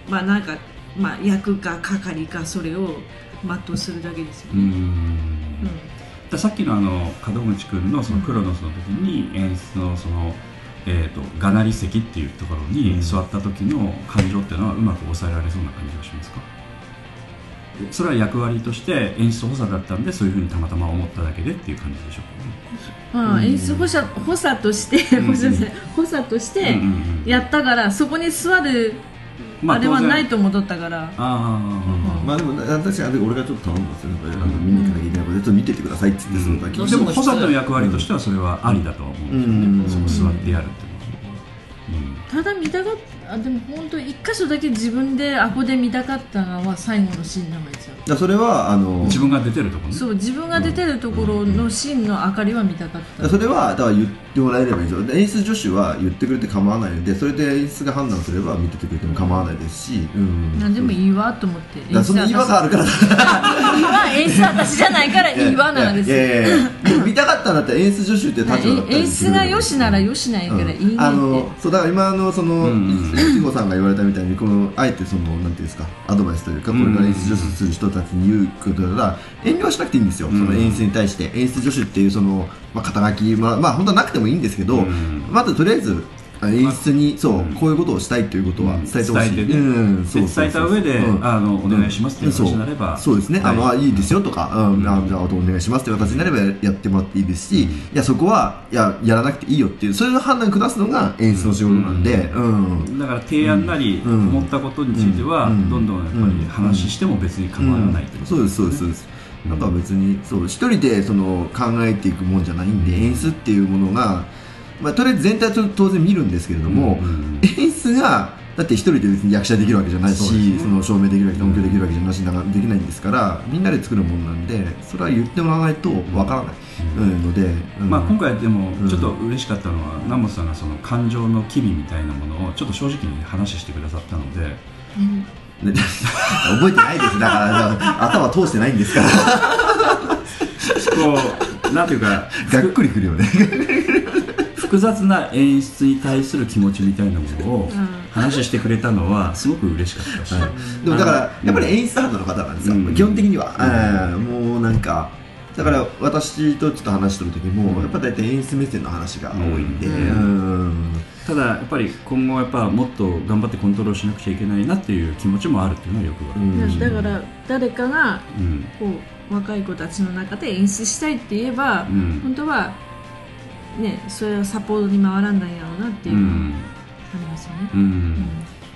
まあなんかまあ役か係かそれを全うするだけですようね。ん。うん。ださっきのあの門口君のそのクロノスの時に演出のその、えー、とがなり席っていうところに座った時の感情っていうのはうまく抑えられそうな感じがしますか？それは役割として演出補佐だったんでそういうふうにたまたま思っただけでっていう感じでしょうかね。まあ、演出補佐補佐として、ん。補佐としてうんうんうんやったから、そこに座るあれはないと思っとったから、ああ、まあでも私は俺がちょっと頼んだんですよ、あの見に行かなきゃいけないのでちょっと見ててくださいって言ってその時。うん。でも補佐の役割としてはそれはありだとは思うんですよね、うん。そこ座ってやるっていうのは、ただ見たかったあでも本当一箇所だけ自分でアポで見たかったのは最後のシーンなんですよ。それはあのうん、自分が出てるところね。そう自分が出てるところのシーンの明かりは見たかった、それはだから言ってもらえればいいんですよで演出助手は言ってくれて構わないのでそれで演出が判断すれば見ててくれても構わないですし、うん、なんでもいいわと思って。だその違和があるから。いいわ演出私じゃないからいいわなんですよ。見たかったんだったら演出助手って立場だったら演出がよしならよしないからいいねって、あのそうだから今のそのうんうん。いちごさんが言われたみたいにこのあえてそのなんていうんですかアドバイスというかこれから演出助手する人たちに言うことなら遠慮はしなくていいんですよ、うん。その演出に対して演出助手っていうその、まあ、肩書きまあ、まあ本当はなくてもいいんですけど、うん。まずとりあえずあ演出にそう、うん。こういうことをしたいということは伝えてほしい、うん。伝えた上で、うん。あのお願いしますっていう話になれば、そうですね、あのはい。あいいですよとか、うん。うん。あじゃあお願いしますっていう形になればやってもらっていいですし、いやそこはいややらなくていいよっていうそういう判断を下すのが演出の仕事なんで、うん。だから提案なり、うん。思ったことについては、うん。どんどんやっぱり話しても別に構わないというそうですそうですそうです。なん。か別にそう一人でその考えていくもんじゃないんで、演出っていうものが、まあ、とりあえず全体と当然見るんですけれども、うん演出がだって一人で別に役者できるわけじゃないしそ,、の照明できるわけ音響できるわけじゃなしなできないんですからみんなで作るものなんでそれは言ってもらわないとわからない、うん。ので、うん。まあ、今回でもうんちょっと嬉しかったのは、南本さんがその感情の機微みたいなものをちょっと正直に話してくださったので。ね覚えてないです。だから頭通してないんですから。*laughs* こうなんていうか *laughs* がっくりくるよね *laughs* 複雑な演出に対する気持ちみたいなものをうん。話してくれたのはすごく嬉しかった。し、でもだからやっぱり演出ハンドの方なんですよ、うん。基本的には、うん。もうなんかだから私とちょっと話してる時も、うん。やっぱ大体演出目線の話が多いんで、うん。うん。ただやっぱり今後やっぱもっと頑張ってコントロールしなくちゃいけないなっていう気持ちもあるっていうのはよくわかる、うん。だから誰かがうん。こう若い子たちの中で演出したいって言えば、うん。本当はねそれはサポートに回らんだんやろうなっていううのはん。ありますよね。うん。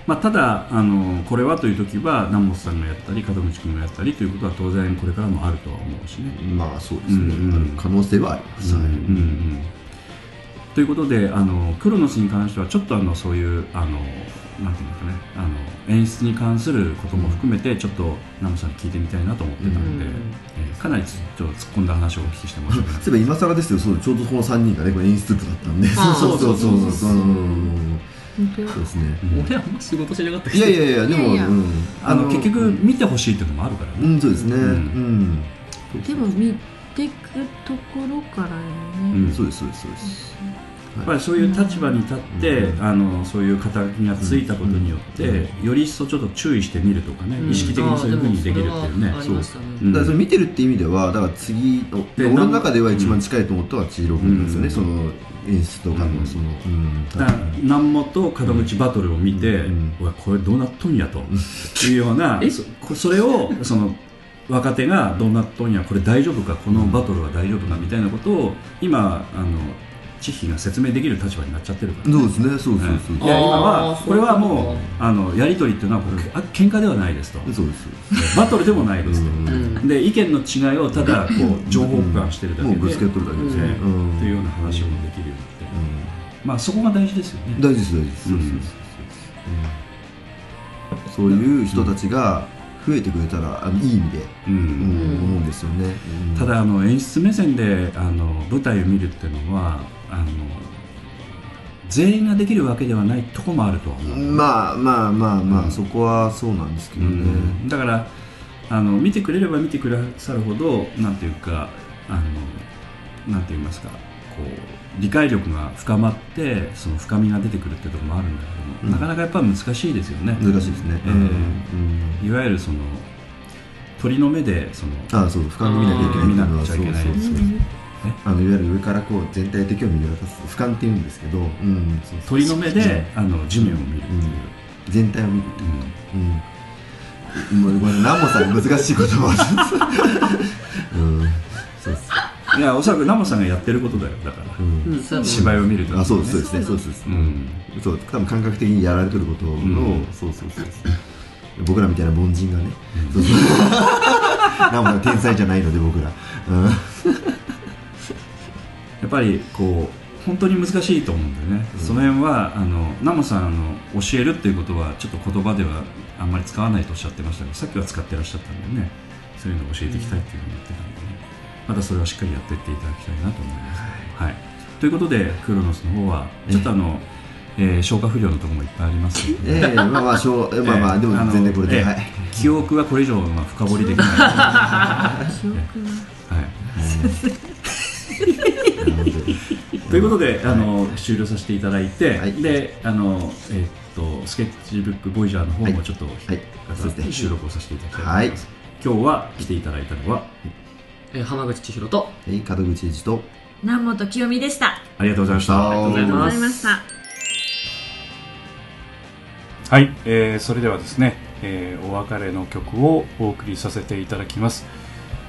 まあ、ただあのこれはという時は南本さんがやったり門口君がやったりということは当然これからもあるとは思うしね。まあそうですね、うんうん。ある可能性はあります、はいうんうん。ということであのクロノスに関してはちょっとあのそういうあのなんていうんですかねあの演出に関することも含めてちょっと南本さんに聞いてみたいなと思ってたので、うんえーかなりちょっと突っ込んだ話をお聞きして申し訳ないそういえば今更ですよそうちょうどこの3人がねこれ演出部だったんでそうそうそうそうそううん本当よそうですねうん俺あんま仕事しなかったけいどやいやいやでもあの結局見てほしいっていうのもあるからね。うんそうですねううんん、でも見てくところからよね、うんそうですそうですそうですやっぱりそういう立場に立って、うん。あのそういう肩書きがついたことによって、より一層ちょっと注意してみるとかね、うん。意識的にそういうふうにできるっていうねそう。ん。だからそれ見てるっていう意味ではだから次俺の中では一番近いと思ったのは千尋君ですよね、うん。その演出とかうんのその、うんだから南本門口バトルを見て、うん。うわこれどうなっとんやと。いうような *laughs* そこそれをその若手がどうなっとんやこれ大丈夫かこのバトルは大丈夫かみたいなことを今あの知識が説明できる立場になっちゃってるから、そうですねそうそうそう、い。や今はこれはもそううあのやり取りっていうのはこれあ喧嘩ではないですと。そうですバトルでもないですと、うん。うんで意見の違いをただこう情報交換してるだけで、もうぶつけとるだけですね、ねうん。っていうような話もできるようになって、まあそこが大事ですよね。大事です大事です、うんそうそうそう。そうそういう人たちが増えてくれたらあのいい意味で、うん。うん。思うんですよね、うん。ただあの演出目線であの舞台を見るっていうのはあの全員ができるわけではないとこもあるとは思う、まあまあまあまあ、うん。そこはそうなんですけうどね、ん。だからあの見てくれれば見てくださるほどなんていうかあのなんて言いますかこう理解力が深まってその深みが出てくるっていうところもあるんだけども、うん。なかなかやっぱ難しいですよね。難しいですね、えーうん。いわゆるその鳥の目でそのああそう俯瞰で見なきゃいけない見なくちゃいけない。そうそうそうう。んあのいわゆる上からこう全体的を見渡す俯瞰って言うんですけど、うん、そうそう鳥の目であの地面を見るっていう、全体を見るう。ん。うん、もうごめん南本さんに難しい言葉。を *laughs* うん。そうです、いやおそらくナモさんがやってることだよだから、うん。芝居を見るとあそうですそうですねそうですそうそう多分感覚的にやられてることの、うん。そうそうそう僕らみたいな凡人がね、そうそう。*laughs* さん天才じゃないので僕ら、うん。やっぱりこう本当に難しいと思うんだよね、その辺はあのナモさんあの教えるっていうことはちょっと言葉ではあんまり使わないとおっしゃってましたけどさっきは使ってらっしゃったんでね。そういうのを教えていきたいっていうふうに言ってたんでね。またそれはしっかりやっていっていただきたいなと思います、はい。ということでクロノスの方はちょっとあの、えー消化不良のところもいっぱいあります。けど、ええまあまあしょうまあまあ、でも全然これで、えーはい。記憶はこれ以上まあ深掘りできない。は *laughs* 記憶がい *laughs* ということであの終了させていただいて、はい。であの、えーっとスケッチブックボイジャーの方もちょっと、収録をさせていただきたいと思います、今日は来ていただいたのはえー浜口千尋とはい門口英二と南本清美でしたありがとうございましたありがとうございましたはい、えーそれではですね、えーお別れの曲をお送りさせていただきます、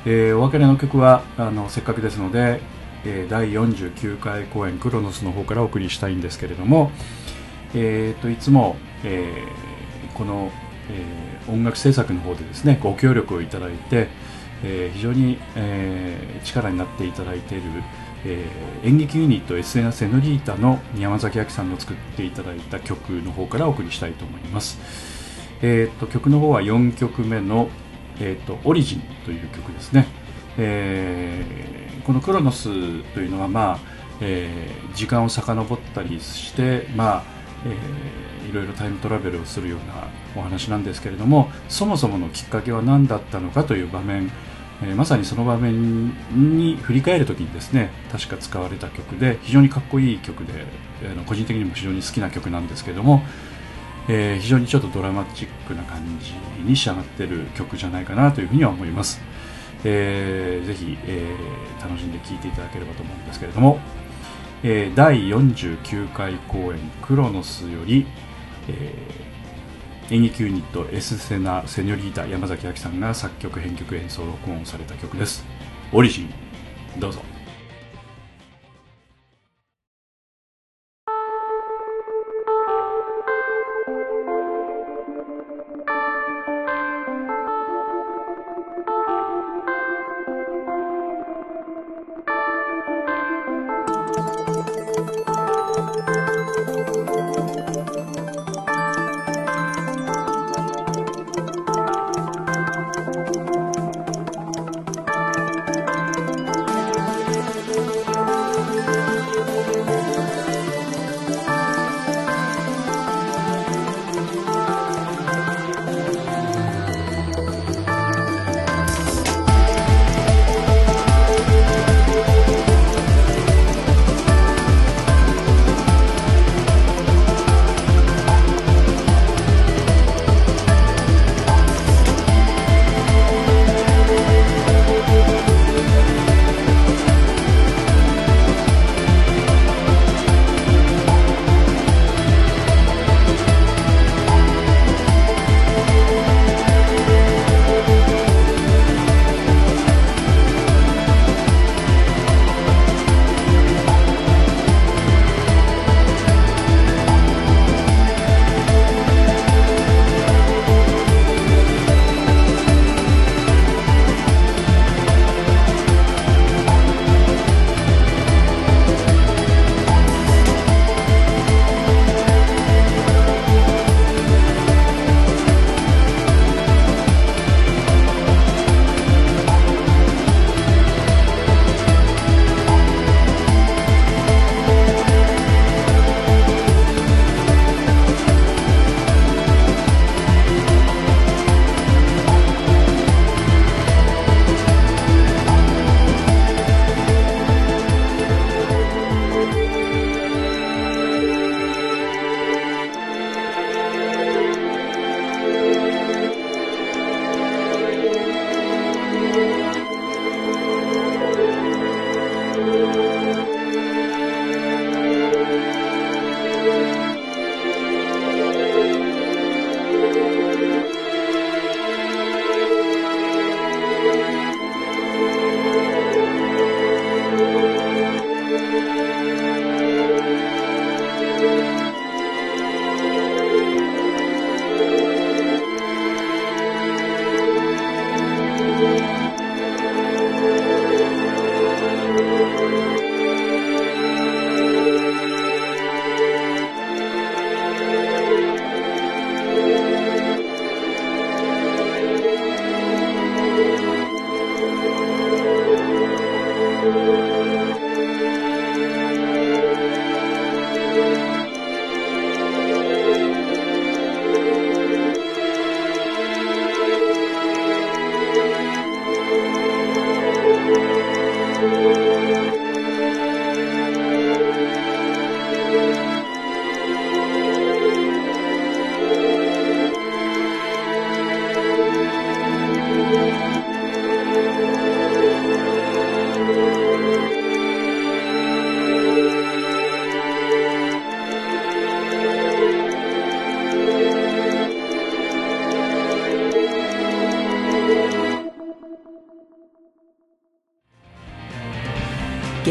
えーお別れの曲はあのせっかくですので、えー第49回公演クロノスの方からお送りしたいんですけれども、えーといつも、えーこの、えー音楽制作の方でですねご協力をいただいて、えー非常に、えー力になっていただいている、えー演劇ユニットエスエ・ノリータの山崎亜紀さんの作っていただいた曲の方からお送りしたいと思います。えー、と曲の方は4曲目の「えー、とオリジン」という曲ですね。えーこの「クロノス」というのは、まあえー時間を遡ったりして、まあえーいろいろタイムトラベルをするようなお話なんですけれどもそもそものきっかけは何だったのかという場面えーまさにその場面に振り返るときにですね確か使われた曲で非常にかっこいい曲で、えー個人的にも非常に好きな曲なんですけれども、えー非常にちょっとドラマチックな感じに仕上がってる曲じゃないかなというふうには思います、えーぜひ、えー楽しんで聴いていただければと思うんですけれども、えー第49回公演「クロノス」より、えー演劇ユニットエスセナ・セニョリータ山崎亜紀さんが作曲編曲演奏録音された曲です。オリジンどうぞ。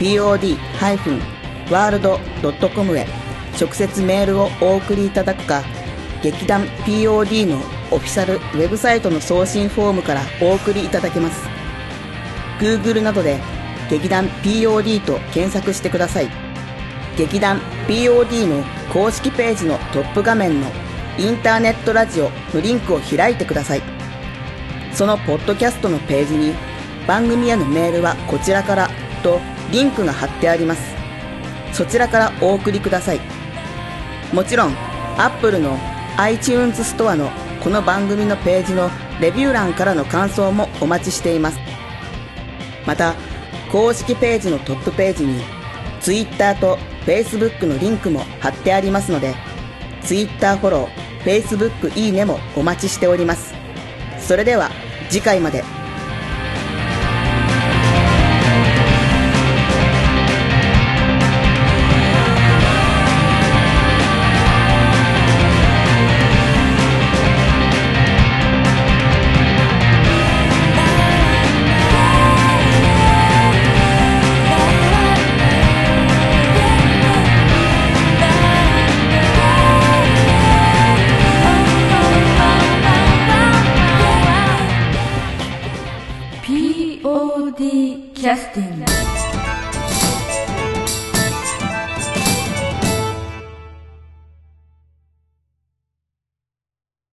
pod-world.com へ直接メールをお送りいただくか劇団 POD のオフィシャルウェブサイトの送信フォームからお送りいただけます。Google などで劇団 POD と検索してください。劇団 POD の公式ページのトップ画面のインターネットラジオのリンクを開いてください。そのポッドキャストのページに番組へのメールはこちらからとリンクが貼ってあります。そちらからお送りください。もちろん Apple の iTunes ストアのこの番組のページのレビュー欄からの感想もお待ちしています。また公式ページのトップページに Twitter と Facebook のリンクも貼ってありますので Twitter フォロー Facebook いいねもお待ちしております。それでは次回まで。